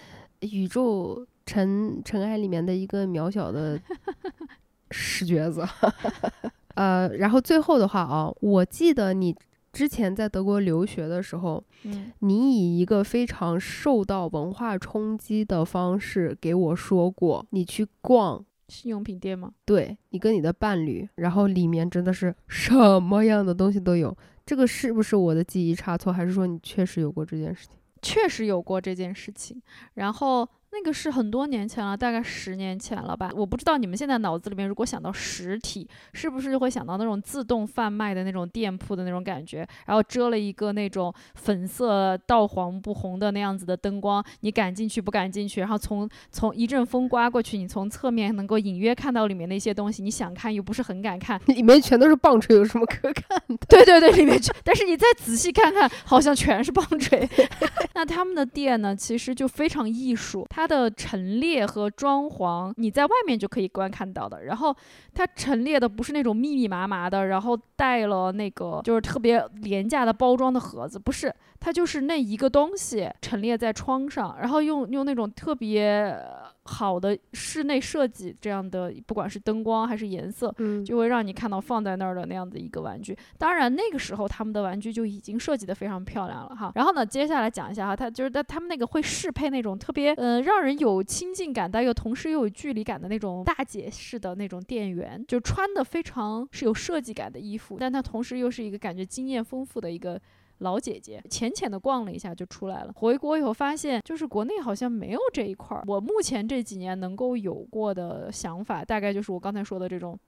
Speaker 1: 宇宙。尘尘埃里面的一个渺小的 石橛子，呃，然后最后的话啊，我记得你之前在德国留学的时候，
Speaker 2: 嗯，
Speaker 1: 你以一个非常受到文化冲击的方式给我说过，你去逛
Speaker 2: 性用品店吗？
Speaker 1: 对你跟你的伴侣，然后里面真的是什么样的东西都有，这个是不是我的记忆差错，还是说你确实有过这件事情？
Speaker 2: 确实有过这件事情，然后。那个是很多年前了，大概十年前了吧。我不知道你们现在脑子里面如果想到实体，是不是就会想到那种自动贩卖的那种店铺的那种感觉，然后遮了一个那种粉色到黄不红的那样子的灯光，你敢进去不敢进去，然后从从一阵风刮过去，你从侧面能够隐约看到里面的一些东西，你想看又不是很敢看，
Speaker 1: 里面全都是棒槌，有什么可看的？
Speaker 2: 对对对，里面全，但是你再仔细看看，好像全是棒槌。那他们的店呢，其实就非常艺术。它的陈列和装潢，你在外面就可以观看到的。然后它陈列的不是那种密密麻麻的，然后带了那个就是特别廉价的包装的盒子，不是，它就是那一个东西陈列在窗上，然后用用那种特别。好的室内设计，这样的不管是灯光还是颜色，
Speaker 1: 嗯，
Speaker 2: 就会让你看到放在那儿的那样的一个玩具。当然，那个时候他们的玩具就已经设计的非常漂亮了哈。然后呢，接下来讲一下哈，他就是他他们那个会适配那种特别嗯让人有亲近感，但又同时又有距离感的那种大姐式的那种店员，就穿的非常是有设计感的衣服，但他同时又是一个感觉经验丰富的一个。老姐姐浅浅的逛了一下就出来了。回国以后发现，就是国内好像没有这一块儿。我目前这几年能够有过的想法，大概就是我刚才说的这种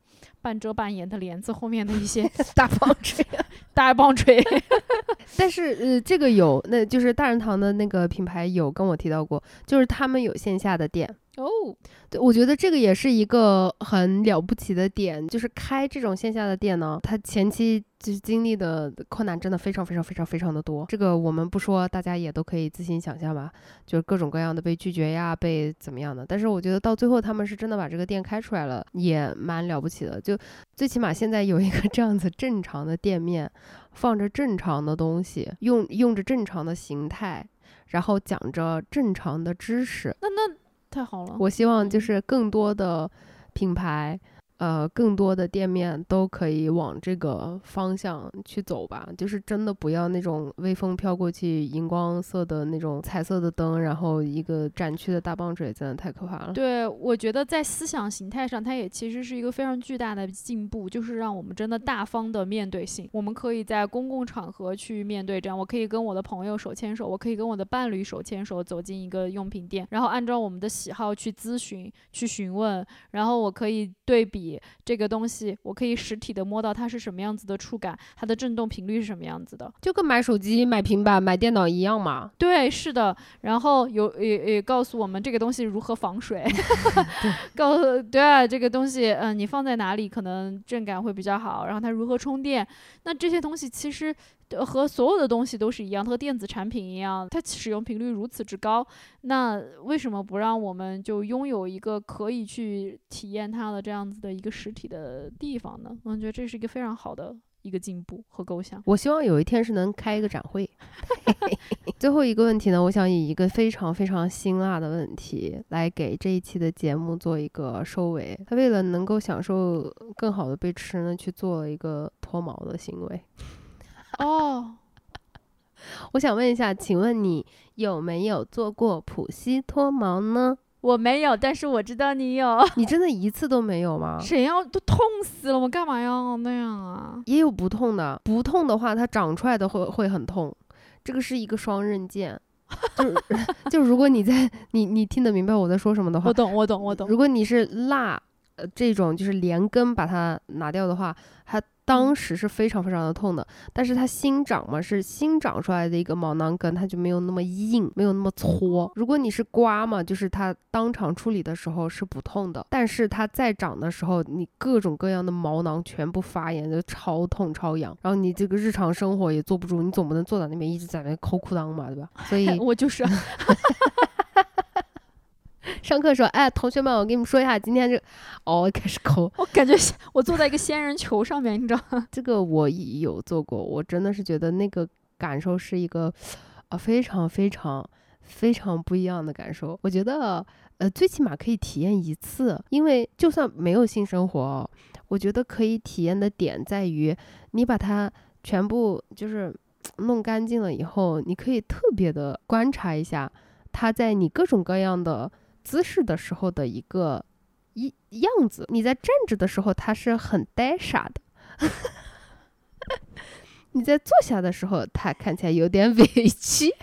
Speaker 2: 半遮半掩的帘子后面的一些
Speaker 1: 大棒槌，
Speaker 2: 大棒槌。
Speaker 1: 但是呃，这个有，那就是大人堂的那个品牌有跟我提到过，就是他们有线下的店。
Speaker 2: 哦，
Speaker 1: 对，我觉得这个也是一个很了不起的点，就是开这种线下的店呢，它前期就是经历的困难真的非常非常非常非常的多。这个我们不说，大家也都可以自行想象吧，就是各种各样的被拒绝呀，被怎么样的。但是我觉得到最后他们是真的把这个店开出来了，也蛮了不起的。就最起码现在有一个 这样子正常的店面，放着正常的东西，用用着正常的形态，然后讲着正常的知识。
Speaker 2: 那那。太好了！
Speaker 1: 我希望就是更多的品牌。呃，更多的店面都可以往这个方向去走吧，就是真的不要那种微风飘过去，荧光色的那种彩色的灯，然后一个展区的大棒槌，真的太可怕了。
Speaker 2: 对，我觉得在思想形态上，它也其实是一个非常巨大的进步，就是让我们真的大方的面对性，我们可以在公共场合去面对，这样我可以跟我的朋友手牵手，我可以跟我的伴侣手牵手走进一个用品店，然后按照我们的喜好去咨询、去询问，然后我可以对比。比这个东西，我可以实体的摸到它是什么样子的触感，它的震动频率是什么样子的，
Speaker 1: 就跟买手机、买平板、买电脑一样嘛。
Speaker 2: 对，是的。然后有也也告诉我们这个东西如何防水，告诉对啊，这个东西嗯，你放在哪里可能震感会比较好，然后它如何充电，那这些东西其实。和所有的东西都是一样，和电子产品一样，它使用频率如此之高，那为什么不让我们就拥有一个可以去体验它的这样子的一个实体的地方呢？我觉得这是一个非常好的一个进步和构想。
Speaker 1: 我希望有一天是能开一个展会。最后一个问题呢，我想以一个非常非常辛辣的问题来给这一期的节目做一个收尾。他为了能够享受更好的被吃呢，去做了一个脱毛的行为。
Speaker 2: 哦，
Speaker 1: 我想问一下，请问你有没有做过普希脱毛呢？
Speaker 2: 我没有，但是我知道你有。
Speaker 1: 你真的一次都没有吗？
Speaker 2: 谁要都痛死了，我干嘛要那样啊？
Speaker 1: 也有不痛的，不痛的话，它长出来的会会很痛。这个是一个双刃剑，就是就如果你在你你听得明白我在说什么的话，
Speaker 2: 我懂我懂我懂。
Speaker 1: 如果你是蜡呃这种就是连根把它拿掉的话，它。当时是非常非常的痛的，但是它新长嘛，是新长出来的一个毛囊根，它就没有那么硬，没有那么搓。如果你是刮嘛，就是它当场处理的时候是不痛的，但是它再长的时候，你各种各样的毛囊全部发炎，就超痛超痒，然后你这个日常生活也坐不住，你总不能坐在那边一直在那抠裤裆嘛，对吧？所以
Speaker 2: 我就是。
Speaker 1: 上课说，哎，同学们，我跟你们说一下，今天这，哦，开始抠，
Speaker 2: 我感觉我坐在一个仙人球上面，你知道吗？
Speaker 1: 这个我有做过，我真的是觉得那个感受是一个，呃，非常非常非常不一样的感受。我觉得，呃，最起码可以体验一次，因为就算没有性生活，我觉得可以体验的点在于，你把它全部就是弄干净了以后，你可以特别的观察一下，它在你各种各样的。姿势的时候的一个一样子，你在站着的时候，它是很呆傻的；你在坐下的时候，它看起来有点委屈。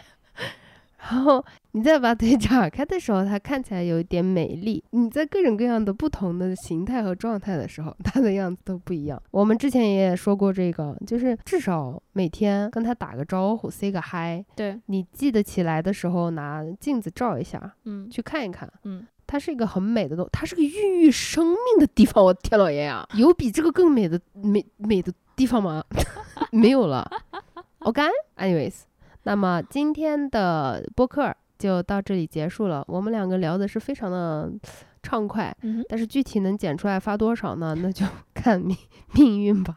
Speaker 1: 然后你再把腿展开的时候，它看起来有一点美丽。你在各种各样的不同的形态和状态的时候，它的样子都不一样。我们之前也说过这个，就是至少每天跟它打个招呼，say 个 hi。
Speaker 2: 对
Speaker 1: 你记得起来的时候，拿镜子照一下，
Speaker 2: 嗯，
Speaker 1: 去看一看，
Speaker 2: 嗯，
Speaker 1: 它是一个很美的东，它是个孕育生命的地方。我天老爷呀，有比这个更美的美美的地方吗？没有了。OK，anyways。那么今天的播客就到这里结束了。我们两个聊的是非常的畅快，但是具体能剪出来发多少呢？那就 看命命运吧，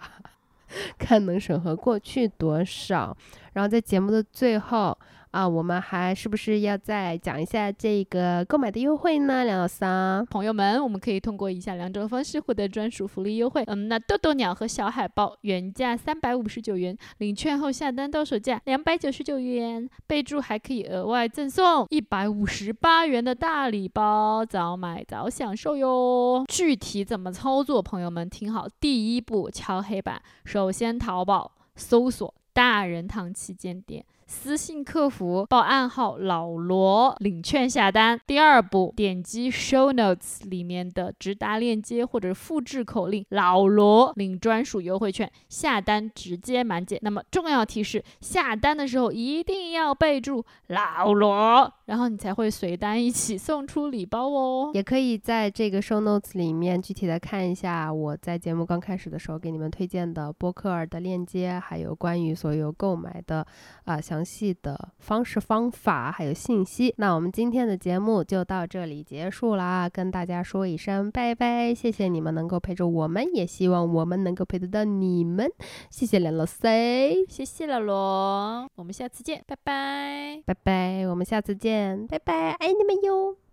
Speaker 1: 看能审核过去多少。然后在节目的最后。啊，我们还是不是要再讲一下这个购买的优惠呢？梁老三，
Speaker 2: 朋友们，我们可以通过以下两种方式获得专属福利优惠。嗯，那豆豆鸟和小海豹原价三百五十九元，领券后下单到手价两百九十九元，备注还可以额外赠送一百五十八元的大礼包，早买早享受哟。具体怎么操作，朋友们听好，第一步敲黑板，首先淘宝搜索大人堂旗舰店。私信客服报暗号老罗领券下单。第二步，点击 show notes 里面的直达链接或者复制口令老罗领专属优惠券下单，直接满减。那么重要提示，下单的时候一定要备注老罗，然后你才会随单一起送出礼包哦。
Speaker 1: 也可以在这个 show notes 里面具体的看一下我在节目刚开始的时候给你们推荐的播客的链接，还有关于所有购买的啊详。详细的方式方法还有信息，那我们今天的节目就到这里结束啦，跟大家说一声拜拜，谢谢你们能够陪着我们，也希望我们能够陪得到你们，谢谢梁老师
Speaker 2: 谢谢老罗，我们下次见，拜拜，
Speaker 1: 拜拜，我们下次见，拜拜，爱你们哟。